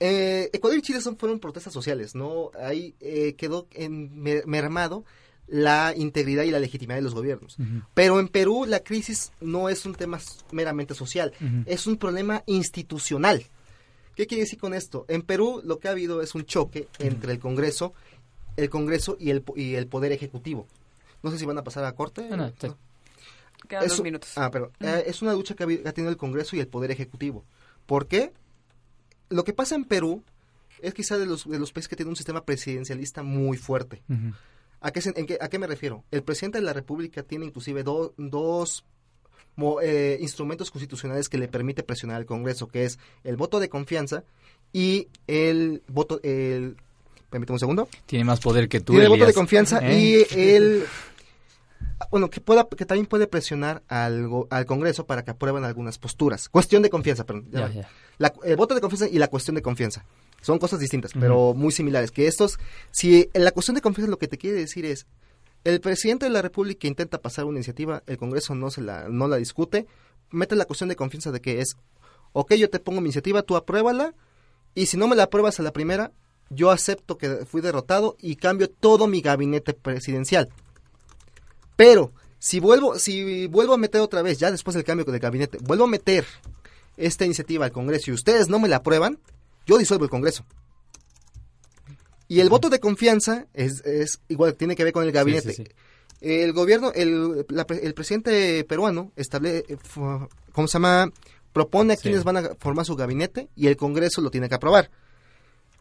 eh, Ecuador y Chile son, fueron protestas sociales, ¿no? Ahí eh, quedó en- mer- mermado la integridad y la legitimidad de los gobiernos. Pero en Perú la crisis no es un tema meramente social, es un problema institucional. ¿Qué quiere decir con esto? En Perú lo que ha habido es un choque entre el Congreso, el Congreso y el, po- y el Poder Ejecutivo. No sé si van a pasar a corte. Ah, no, sí. Quedan Es dos minutos. Ah, pero eh, es una lucha que ha, tenido el Congreso y el Poder Ejecutivo. ¿Por qué? Lo que pasa en Perú es quizá de los, de los países que tienen un sistema presidencialista muy fuerte. ¿A qué, se- en qué- ¿A qué me refiero? El presidente de la República tiene inclusive do- dos mo- eh, instrumentos constitucionales que le permite presionar al Congreso, que es el voto de confianza y el voto... El, permíteme un segundo. Tiene más poder que tú, Tiene el voto de confianza ¿Eh? y el bueno que pueda que también puede presionar al, al Congreso para que aprueben algunas posturas. Cuestión de confianza, perdón. ya. La- el voto de confianza y la cuestión de confianza son cosas distintas, pero muy similares. Que estos, si en la cuestión de confianza lo que te quiere decir es el presidente de la República intenta pasar una iniciativa, el Congreso no se la no la discute, mete la cuestión de confianza de que es, ok, yo te pongo mi iniciativa, tú apruébala y si no me la apruebas a la primera, yo acepto que fui derrotado y cambio todo mi gabinete presidencial. Pero si vuelvo, si vuelvo a meter otra vez, ya después del cambio de gabinete, vuelvo a meter esta iniciativa al Congreso y ustedes no me la aprueban, yo disuelvo el Congreso. Y el voto de confianza es, es igual, tiene que ver con el gabinete. sí, sí. El gobierno, el, la pre- el presidente peruano establece, ¿cómo se llama? Propone a quienes van a formar su gabinete y el Congreso lo tiene que aprobar.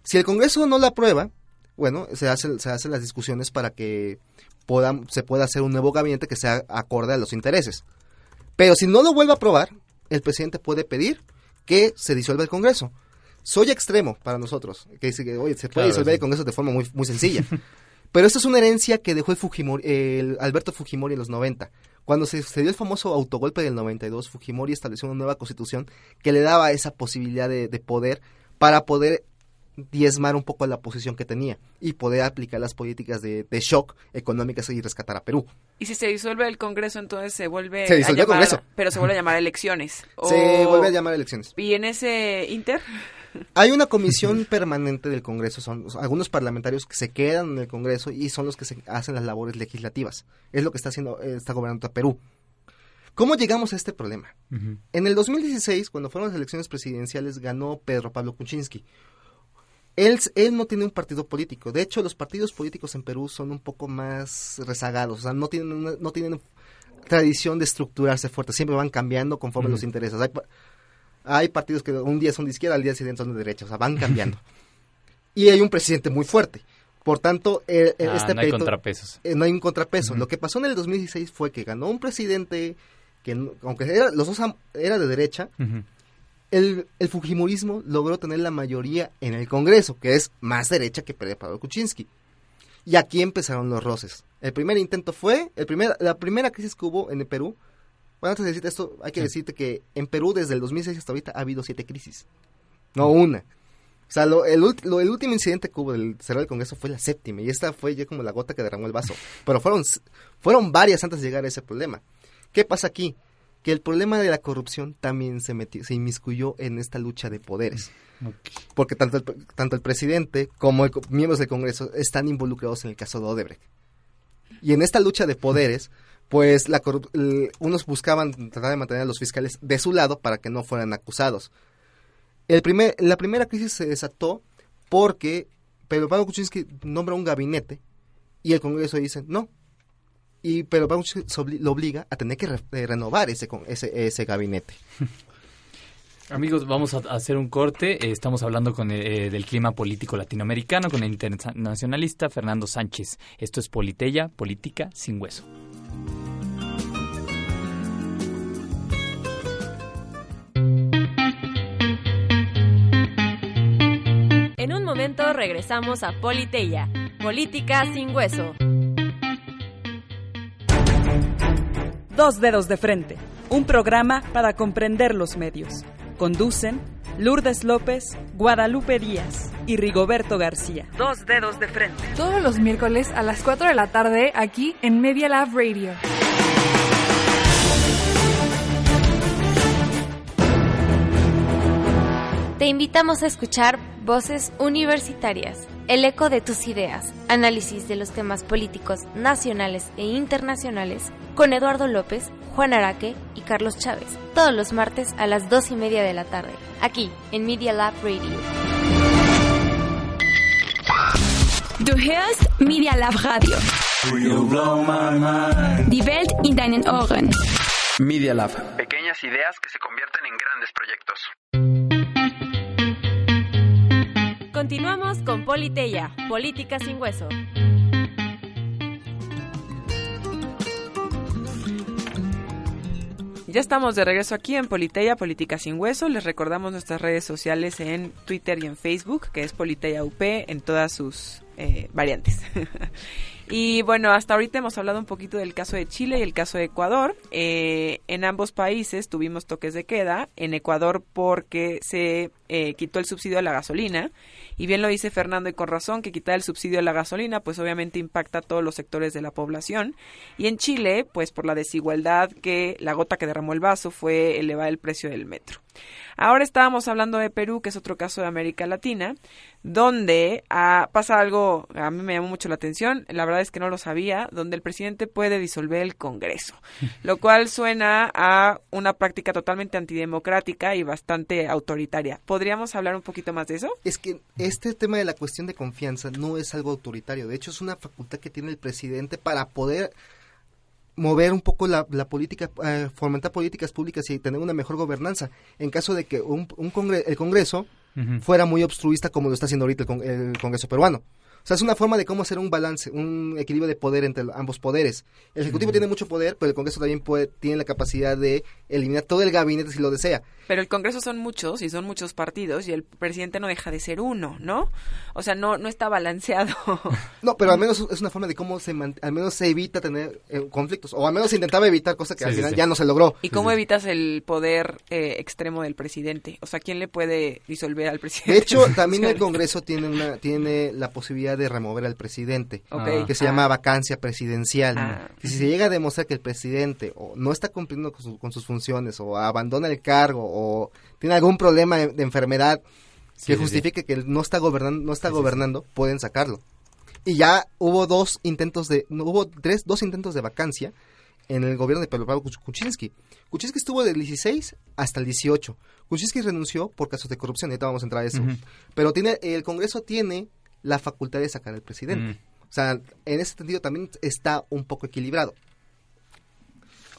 Si el Congreso no lo aprueba, bueno, se hacen se hacen las discusiones para que se pueda hacer un nuevo gabinete que sea acorde a los intereses. Pero si no lo vuelve a aprobar, el presidente puede pedir que se disuelva el Congreso. Soy extremo para nosotros, que dice que, oye, se puede Claro, disolver sí. el Congreso de forma muy, muy sencilla. Pero esto es una herencia que dejó el Fujimori, el Alberto Fujimori en los 90. Cuando se, se dio el famoso autogolpe del 92, Fujimori estableció una nueva constitución que le daba esa posibilidad de, de poder para poder diezmar un poco la posición que tenía y poder aplicar las políticas de, de shock económicas y rescatar a Perú. Y si se disuelve el Congreso, entonces se vuelve Se disolvió a el llamar, Congreso. pero se vuelve a llamar elecciones. Se vuelve a llamar a elecciones. Y en ese inter, Hay una comisión permanente del Congreso, son son algunos parlamentarios que se quedan en el Congreso y son los que se hacen las labores legislativas. Es lo que está haciendo, eh, está gobernando a Perú. ¿Cómo llegamos a este problema? Ujú. En el 2016, cuando fueron las elecciones presidenciales, ganó Pedro Pablo Kuczynski. Él, él no tiene un partido político. De hecho, los partidos políticos en Perú son un poco más rezagados. O sea, no tienen, una- no tienen tradición de estructurarse fuerte. Siempre van cambiando conforme Ujú. los intereses. Hay, pa- hay partidos que un día son de izquierda, al día siguiente son de derecha. O sea, van cambiando. y hay un presidente muy fuerte. Por tanto, eh, eh, Ah, este no hay contrapesos. eh, no hay un contrapeso. Lo que pasó en el 2016 fue que ganó un presidente que, aunque era, los dos era de derecha, Ujú. El, el Fujimorismo logró tener la mayoría en el Congreso, que es más derecha que Pedro Pablo Kuczynski. Y aquí empezaron los roces. El primer intento fue, el primer, la primera crisis que hubo en el Perú, bueno, antes de decirte esto, hay que decirte que en Perú desde el 2006 hasta ahorita ha habido siete crisis, no una. O sea, lo, el, ult- lo- el último incidente que hubo del cerrar el Congreso fue la séptima y esta fue ya como la gota que derramó el vaso. Pero fueron, fueron varias antes de llegar a ese problema. ¿Qué pasa aquí? Que el problema de la corrupción también se, metió, se inmiscuyó en esta lucha de poderes. Porque tanto el, tanto el presidente como el miembros del Congreso están involucrados en el caso de Odebrecht. Y en esta lucha de poderes, pues la unos buscaban tratar de mantener a los fiscales de su lado para que no fueran acusados. El primer, la primera crisis se desató porque Pedro Pablo Kuczynski nombra un gabinete y el Congreso dice no. Y se obli- lo obliga a tener que re- eh, renovar ese, con- ese, ese gabinete. Amigos, vamos a hacer un corte. Eh, Estamos hablando con eh, del clima político latinoamericano con el internacionalista Fernando Sánchez. Esto es Politeya, política sin hueso. En un momento regresamos a Politeya, política sin hueso. Dos dedos de frente, un programa para comprender los medios. Conducen Lourdes López, Guadalupe Díaz y Rigoberto García. Dos dedos de frente. Todos los miércoles a las 4 de la tarde aquí en Media Lab Radio. Te invitamos a escuchar Voces Universitarias, el eco de tus ideas, análisis de los temas políticos nacionales e internacionales con Eduardo López, Juan Araque y Carlos Chávez, todos los martes a las dos y media de la tarde, aquí en Media Lab Radio. Du hörst Media Lab Radio. Die Welt in deinen Ohren. Media Lab. Pequeñas ideas que se convierten en grandes proyectos. Continuamos con Politeya, política sin hueso. Ya estamos de regreso aquí en Politeya, Política Sin Hueso. Les recordamos nuestras redes sociales en Twitter y en Facebook, que es Politeya UP en todas sus eh, variantes. y bueno, hasta ahorita hemos hablado un poquito del caso de Chile y el caso de Ecuador. Eh, en ambos países tuvimos toques de queda. En Ecuador porque se eh, quitó el subsidio a la gasolina. Y bien lo dice Fernando y con razón que quitar el subsidio a la gasolina pues obviamente impacta a todos los sectores de la población. Y en Chile pues por la desigualdad que la gota que derramó el vaso fue elevar el precio del metro. Ahora estábamos hablando de Perú, que es otro caso de América Latina, donde ah, pasa algo, a mí me llamó mucho la atención, la verdad es que no lo sabía, donde el presidente puede disolver el Congreso, lo cual suena a una práctica totalmente antidemocrática y bastante autoritaria. ¿Podríamos hablar un poquito más de eso? Es que este tema de la cuestión de confianza no es algo autoritario, de hecho es una facultad que tiene el presidente para poder mover un poco la, la política, eh, fomentar políticas públicas y tener una mejor gobernanza en caso de que un, un congre- el Congreso fuera muy obstruista como lo está haciendo ahorita el, con- el Congreso peruano. O sea, es una forma de cómo hacer un balance, un equilibrio de poder entre ambos poderes. El Ejecutivo tiene mucho poder, pero el Congreso también puede, tiene la capacidad de eliminar todo el gabinete si lo desea. Pero el Congreso son muchos y son muchos partidos y el presidente no deja de ser uno, ¿no? O sea, no, no está balanceado. No, pero al menos es una forma de cómo se al menos se evita tener eh, conflictos o al menos se intentaba evitar cosa que Sí, al final sí. ya no se logró. ¿Y cómo evitas el poder eh, extremo del presidente? O sea, ¿quién le puede disolver al presidente? De hecho, también el Congreso tiene una tiene la posibilidad de remover al presidente, que se llama vacancia presidencial. Ah. Si se llega a demostrar que el presidente o no está cumpliendo con, su- con sus funciones o abandona el cargo o tiene algún problema de, de enfermedad Sí, que sí, sí. justifique que él no está gobernando, no está gobernando, pueden sacarlo. Y ya hubo dos intentos de no, hubo tres dos intentos de vacancia en el gobierno de Pedro Pablo Kuczynski. Kuczynski estuvo del 16 hasta el 18. Kuczynski renunció por casos de corrupción, ahorita vamos a entrar a eso. Pero tiene el Congreso tiene la facultad de sacar al presidente. Mm. O sea, en ese sentido también está un poco equilibrado.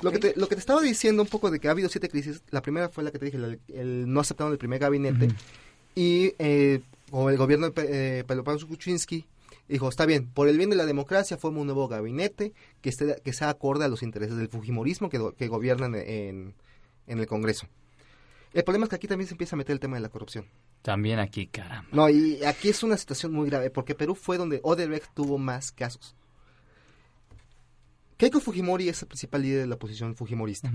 Lo, que te, lo que te estaba diciendo un poco de que ha habido siete crisis, la primera fue la que te dije, el, el no aceptaron el primer gabinete, y eh, o el gobierno de eh, Pedro Pablo Kuczynski dijo, está bien, por el bien de la democracia forma un nuevo gabinete que, esté, que sea acorde a los intereses del fujimorismo que, que gobiernan en, en el Congreso. El problema es que aquí también se empieza a meter el tema de la corrupción. También aquí, caramba. No, y aquí es una situación muy grave, porque Perú fue donde Odebrecht tuvo más casos. Keiko Fujimori es el principal líder de la oposición fujimorista.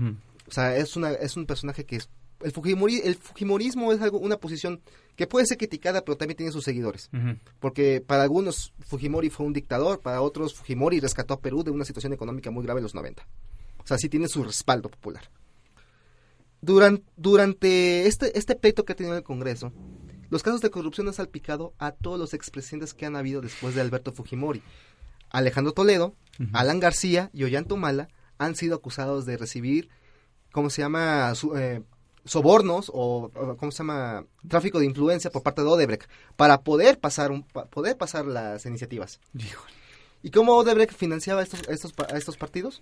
O sea, es, una, es un personaje que es... El, Fujimori, el Fujimorismo es algo, una posición que puede ser criticada, pero también tiene sus seguidores. Porque para algunos Fujimori fue un dictador, para otros Fujimori rescató a Perú de una situación económica muy grave en los 90. O sea, sí tiene su respaldo popular. Durante, durante este, este pleito que ha tenido el Congreso, los casos de corrupción han salpicado a todos los expresidentes que han habido después de Alberto Fujimori. Alejandro Toledo, Alan García y Ollanta Humala han sido acusados de recibir, ¿cómo se llama? Eh, sobornos o, ¿cómo se llama? Tráfico de influencia por parte de Odebrecht para poder pasar, un, poder pasar las iniciativas. ¿Y cómo Odebrecht financiaba estos, estos, a estos partidos?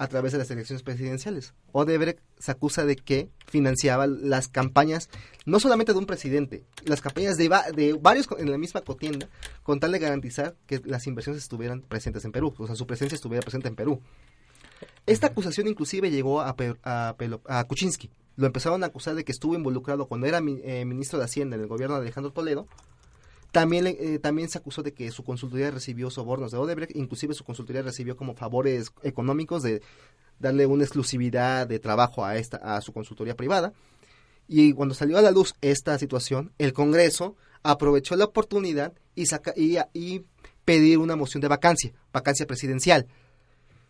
A través de las elecciones presidenciales. Odebrecht se acusa de que financiaba las campañas, no solamente de un presidente, las campañas de, de varios en la misma contienda, con tal de garantizar que las inversiones estuvieran presentes en Perú, o sea, su presencia estuviera presente en Perú. Esta acusación inclusive llegó a, a, a Kuczynski. Lo empezaron a acusar de que estuvo involucrado cuando era eh, ministro de Hacienda en el gobierno de Alejandro Toledo también, eh, también se acusó de que su consultoría recibió sobornos de Odebrecht, inclusive su consultoría recibió como favores económicos de darle una exclusividad de trabajo a, esta, a su consultoría privada. Y cuando salió a la luz esta situación, el Congreso aprovechó la oportunidad y, saca, y, pedir una moción de vacancia, vacancia presidencial.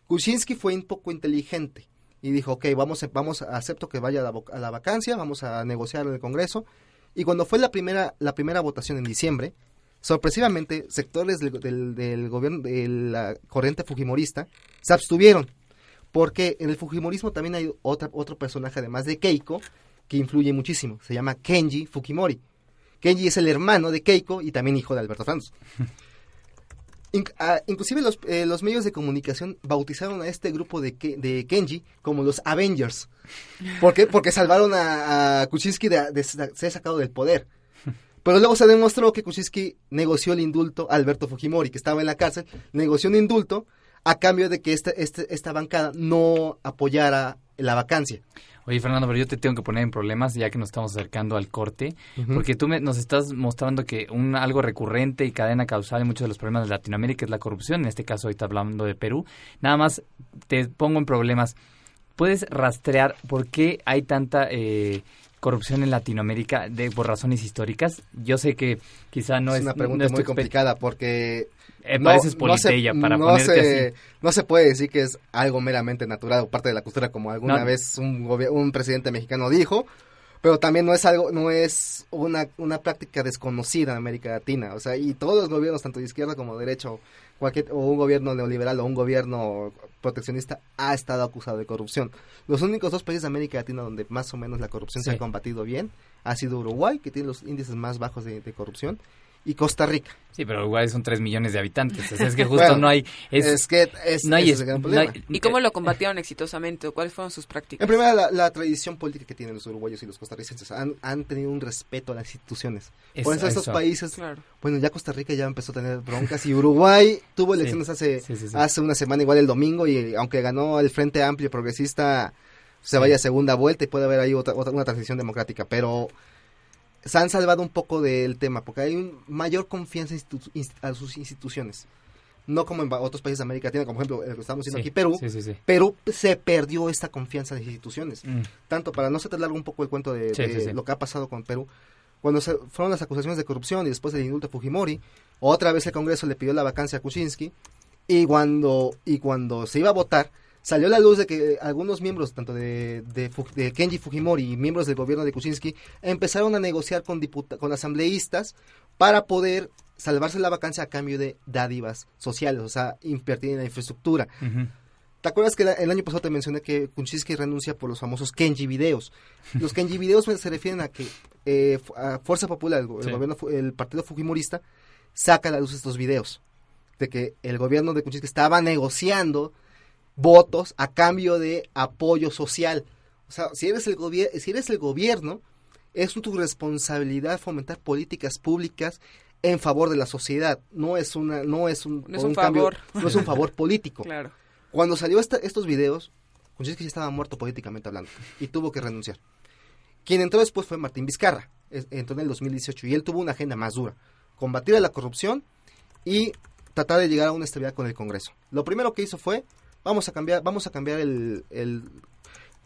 Kuczynski fue un poco inteligente y dijo, ok, vamos, vamos acepto que vaya a la vacancia, vamos a negociar en el Congreso y cuando fue la primera, la primera votación en diciembre, sorpresivamente sectores del, gobierno, de la corriente fujimorista, se abstuvieron. Porque en el fujimorismo también hay otra, otro personaje, además de Keiko, que influye muchísimo. Se llama Kenji Fukimori. Kenji es el hermano de Keiko y también hijo de Alberto Santos. Ah, inclusive los, eh, los, medios de comunicación bautizaron a este grupo de, de Kenji como los Avengers. ¿Por qué? Porque salvaron a, a Kuczynski de, ser sacado del poder. Pero luego se demostró que Kuczynski negoció el indulto a Alberto Fujimori, que estaba en la cárcel, negoció un indulto a cambio de que este, este, esta bancada no apoyara la vacancia. Oye, Fernando, pero yo te tengo que poner en problemas ya que nos estamos acercando al corte, porque tú nos estás mostrando que un algo recurrente y cadena causal en muchos de los problemas de Latinoamérica es la corrupción. En este caso, ahorita hablando de Perú. Nada más te pongo en problemas. ¿Puedes rastrear por qué hay tanta eh, corrupción en Latinoamérica de, por razones históricas? Yo sé que quizá no es... Es una pregunta muy complicada porque eh, pareces politella para no ponerte No se puede decir que es algo meramente natural o parte de la cultura, como alguna vez un, un presidente mexicano dijo, pero también no es algo, no es una, una práctica desconocida en América Latina. O sea, y todos los gobiernos, tanto de izquierda como de derecha, cualquier, o un gobierno neoliberal o un gobierno proteccionista, ha estado acusado de corrupción. Los únicos dos países de América Latina donde más o menos la corrupción se ha combatido bien ha sido Uruguay, que tiene los índices más bajos de corrupción, y Costa Rica. Sí, pero Uruguay son 3 millones de habitantes. es que justo no hay... Es, que es, no hay, ¿Y cómo lo combatieron exitosamente? ¿Cuáles fueron sus prácticas? En primera, la, la, tradición política que tienen los uruguayos y los costarricenses. Han, han tenido un respeto a las instituciones. Por eso, estos países... Bueno, ya Costa Rica ya empezó a tener broncas y Uruguay tuvo elecciones hace, hace una semana, igual el domingo, y aunque ganó el Frente Amplio Progresista, se vaya a segunda vuelta y puede haber ahí otra, otra una transición democrática. Pero se han salvado un poco del tema, porque hay un mayor confianza a sus instituciones. No como en otros países de América Latina, como ejemplo que estamos diciendo aquí, Perú. Perú se perdió esta confianza en las instituciones. Mm. Tanto para no se largo un poco el cuento de, lo que ha pasado con Perú, cuando se fueron las acusaciones de corrupción y después del indulto Fujimori, otra vez el Congreso le pidió la vacancia a Kuczynski, y cuando, y cuando se iba a votar, salió a la luz de que algunos miembros, tanto de, de, Kenji Fujimori y miembros del gobierno de Kuczynski, empezaron a negociar con, con asambleístas para poder salvarse la vacancia a cambio de dádivas sociales, o sea, invertir en la infraestructura. ¿Te acuerdas que el año pasado te mencioné que Kuczynski renuncia por los famosos Kenji videos? Los Kenji videos se refieren a que eh, Fuerza Popular, el, gobierno, el partido fujimorista, saca a la luz estos videos de que el gobierno de Kuczynski estaba negociando votos a cambio de apoyo social. O sea, si eres el, si eres el gobierno, es tu responsabilidad fomentar políticas públicas en favor de la sociedad. No es una, no es un, favor, no es un favor político. claro. Cuando salió estos videos, Kuczynski estaba muerto políticamente hablando y tuvo que renunciar. Quien entró después fue Martín Vizcarra, es- entró en el 2018 y él tuvo una agenda más dura, combatir a la corrupción y tratar de llegar a una estabilidad con el Congreso. Lo primero que hizo fue, vamos a cambiar, vamos a cambiar el, el,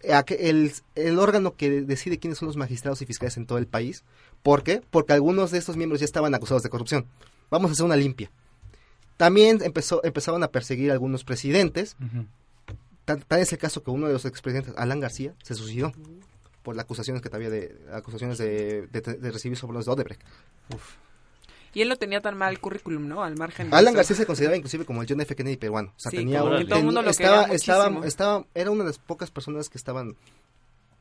el, el órgano que decide quiénes son los magistrados y fiscales en todo el país. ¿Por qué? Porque algunos de estos miembros ya estaban acusados de corrupción. Vamos a hacer una limpia. También empezó, empezaron a perseguir a algunos presidentes. Tan, tan es el caso que uno de los expresidentes, Alan García, se suicidó por las acusaciones que había de acusaciones de, de, de recibir sobornos de Odebrecht. Y él no tenía tan mal currículum, ¿no? Al margen de Alan eso. García se consideraba inclusive como el John F. Kennedy peruano. O sea, Sí, tenía un- todo el mundo lo estaba, estaba, estaba, era una de las pocas personas que estaban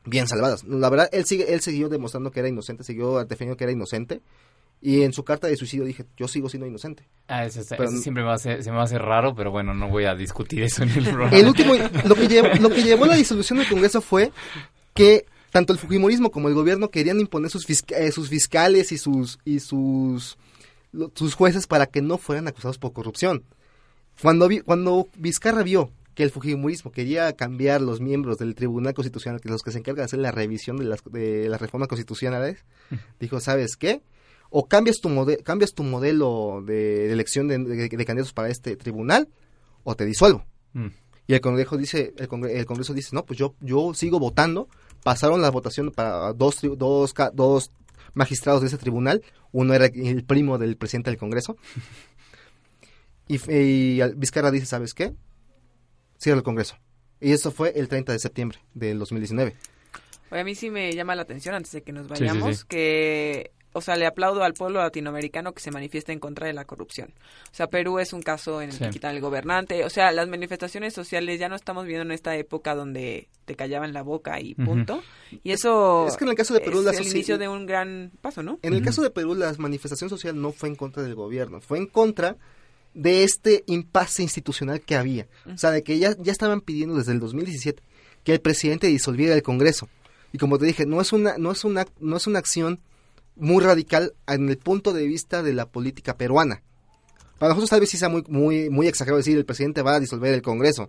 bien salvadas. La verdad, él sigue, él siguió demostrando que era inocente, siguió defendiendo que era inocente. Y en su carta de suicidio dije, yo sigo siendo inocente. Ah, eso, está- Pero- eso siempre me va a hacer- se me va a hacer raro, pero bueno, no voy a discutir eso en el programa. El último, lo que, llevó, lo que llevó a la disolución del Congreso fue que tanto el Fujimorismo como el gobierno querían imponer sus, fisca- eh, sus fiscales y sus y sus sus jueces para que no fueran acusados por corrupción. Cuando vi- cuando Vizcarra vio que el Fujimorismo quería cambiar los miembros del Tribunal Constitucional, que los que se encargan de hacer la revisión de las, de las reformas constitucionales, dijo, ¿sabes qué? O cambias tu, mode- cambias tu modelo de, de elección de, de- de candidatos para este tribunal, o te disuelvo. Mm. Y el Congreso dice, el, Congre- el Congreso dice, no, pues yo, yo sigo votando. Pasaron la votación para dos, dos, dos magistrados de ese tribunal. Uno era el primo del presidente del Congreso. Y, y Vizcarra dice, ¿sabes qué? Cierra el Congreso. Y eso fue el 30 de septiembre del 2019. Oye, a mí sí me llama la atención antes de que nos Sí, sí, vayamos sí. que, o sea, le aplaudo al pueblo latinoamericano que se manifiesta en contra de la corrupción. O sea, Perú es un caso en el Sí. que quitan al gobernante. O sea, las manifestaciones sociales ya no estamos viendo en esta época donde te callaban la boca y punto. Y eso Es que en el caso de Perú es la el inicio de un gran paso, ¿no? En el caso de Perú, la manifestación social no fue en contra del gobierno, fue en contra de este impasse institucional que había. O sea, de que ya, ya estaban pidiendo desde el 2017 que el presidente disolviera el Congreso. Y como te dije, no es una, no es una, no es una acción muy radical en el punto de vista de la política peruana. Para nosotros tal vez sí sea muy, muy, muy exagerado decir el presidente va a disolver el Congreso.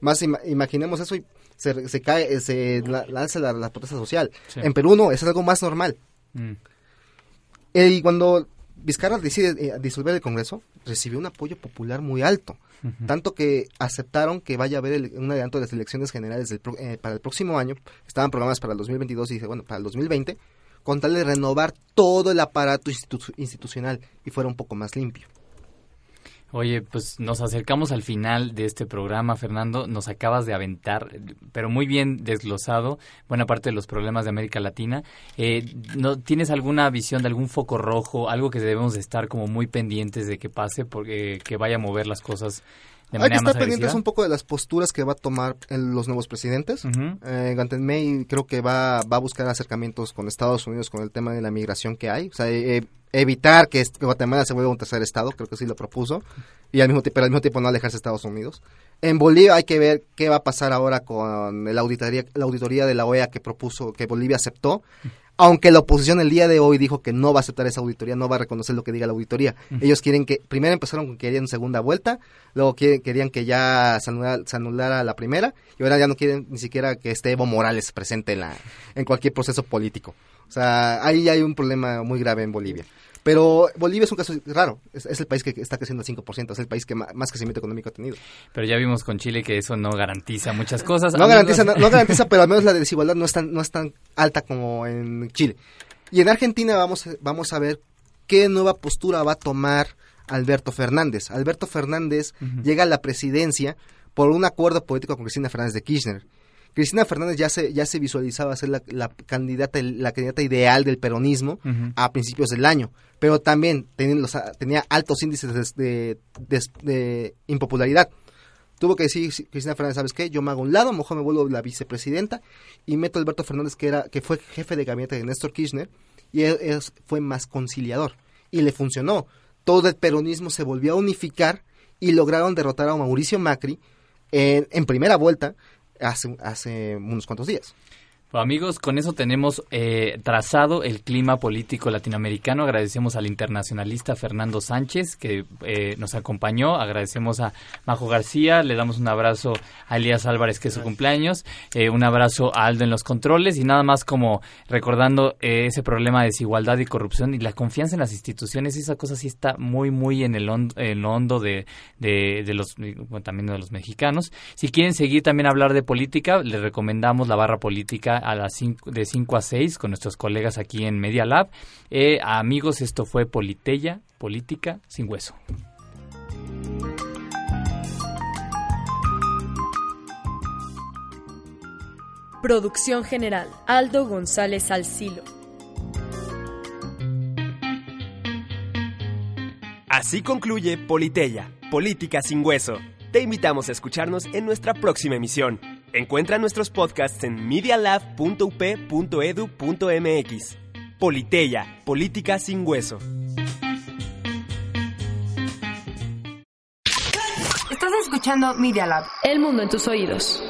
Más ima- imaginemos eso y se, se cae, se la- lanza la, la protesta social. Sí. En Perú no, es algo más normal. Mm. Eh, y cuando Vizcarra decide eh, disolver el Congreso, recibió un apoyo popular muy alto. Tanto que aceptaron que vaya a haber el- un adelanto de las elecciones generales del pro- eh, para el próximo año. Estaban programadas para el 2022 y dice, bueno, para el 2020, con tal de renovar todo el aparato institu- institucional y fuera un poco más limpio. Oye, pues nos acercamos al final de este programa, Fernando. Nos acabas de aventar, pero muy bien desglosado, buena parte de los problemas de América Latina. Eh, ¿no, ¿Tienes alguna visión de algún foco rojo, algo que debemos de estar como muy pendientes de que pase, porque que vaya a mover las cosas de Hay que estar pendientes un poco de las posturas que va a tomar el- los nuevos presidentes. Ujú. Eh, Gantenmey creo que va, va a buscar acercamientos con Estados Unidos con el tema de la migración que hay. O sea, eh, evitar que Guatemala se vuelva un tercer estado, creo que sí lo propuso. Y al mismo tiempo, pero al mismo tiempo no alejarse de Estados Unidos. En Bolivia hay que ver qué va a pasar ahora con la auditoría, la auditoría de la OEA que propuso, que Bolivia aceptó. Aunque la oposición el día de hoy dijo que no va a aceptar esa auditoría, no va a reconocer lo que diga la auditoría. Ellos quieren que, primero empezaron con que querían segunda vuelta, luego que- querían que ya se anulara, se anulara la primera, y ahora ya no quieren ni siquiera que esté Evo Morales presente en, la, en cualquier proceso político. O sea, ahí hay un problema muy grave en Bolivia. Pero Bolivia es un caso raro, es, es el país que está creciendo al 5%, es el país que más crecimiento económico ha tenido. Pero ya vimos con Chile que eso no garantiza muchas cosas. No garantiza, no, no garantiza, pero al menos la desigualdad no es tan, no es tan alta como en Chile. Y en Argentina vamos, a- vamos a ver qué nueva postura va a tomar Alberto Fernández. Alberto Fernández llega a la presidencia por un acuerdo político con Cristina Fernández de Kirchner. Cristina Fernández ya se, ya se visualizaba ser la, la candidata, la candidata ideal del peronismo a principios del año, pero también tenía, los- tenía altos índices de, de- de impopularidad. Tuvo que decir Cristina Fernández, ¿sabes qué? Yo me hago un lado, mejor me vuelvo la vicepresidenta y meto a Alberto Fernández, que, era, que fue jefe de gabinete de Néstor Kirchner, y él, él fue más conciliador. Y le funcionó. Todo el peronismo se volvió a unificar y lograron derrotar a Mauricio Macri en, en primera vuelta hace, hace unos cuantos días. Amigos, con eso tenemos eh, trazado el clima político latinoamericano. Agradecemos al internacionalista Fernando Sánchez que eh, nos acompañó. Agradecemos a Majo García. Le damos un abrazo a Elías Álvarez, que es su cumpleaños. Eh, un abrazo a Aldo en los controles. Y nada más como recordando ese problema de desigualdad y corrupción y la confianza en las instituciones. Esa cosa sí está muy, muy en el hondo, en lo hondo de, de, los, también de los mexicanos. Si quieren seguir también a hablar de política, les recomendamos la barra política a las de 5 a 6 con nuestros colegas aquí en Media Lab. Eh, amigos, esto fue Politeya, Política sin Hueso. Producción general, Aldo González Alcilo. Así concluye Politeya, Política sin Hueso. Te invitamos a escucharnos en nuestra próxima emisión. Encuentra nuestros podcasts en medialab.up.edu.mx. Politeya, Política sin Hueso. Estás escuchando Media Lab. El mundo en tus oídos.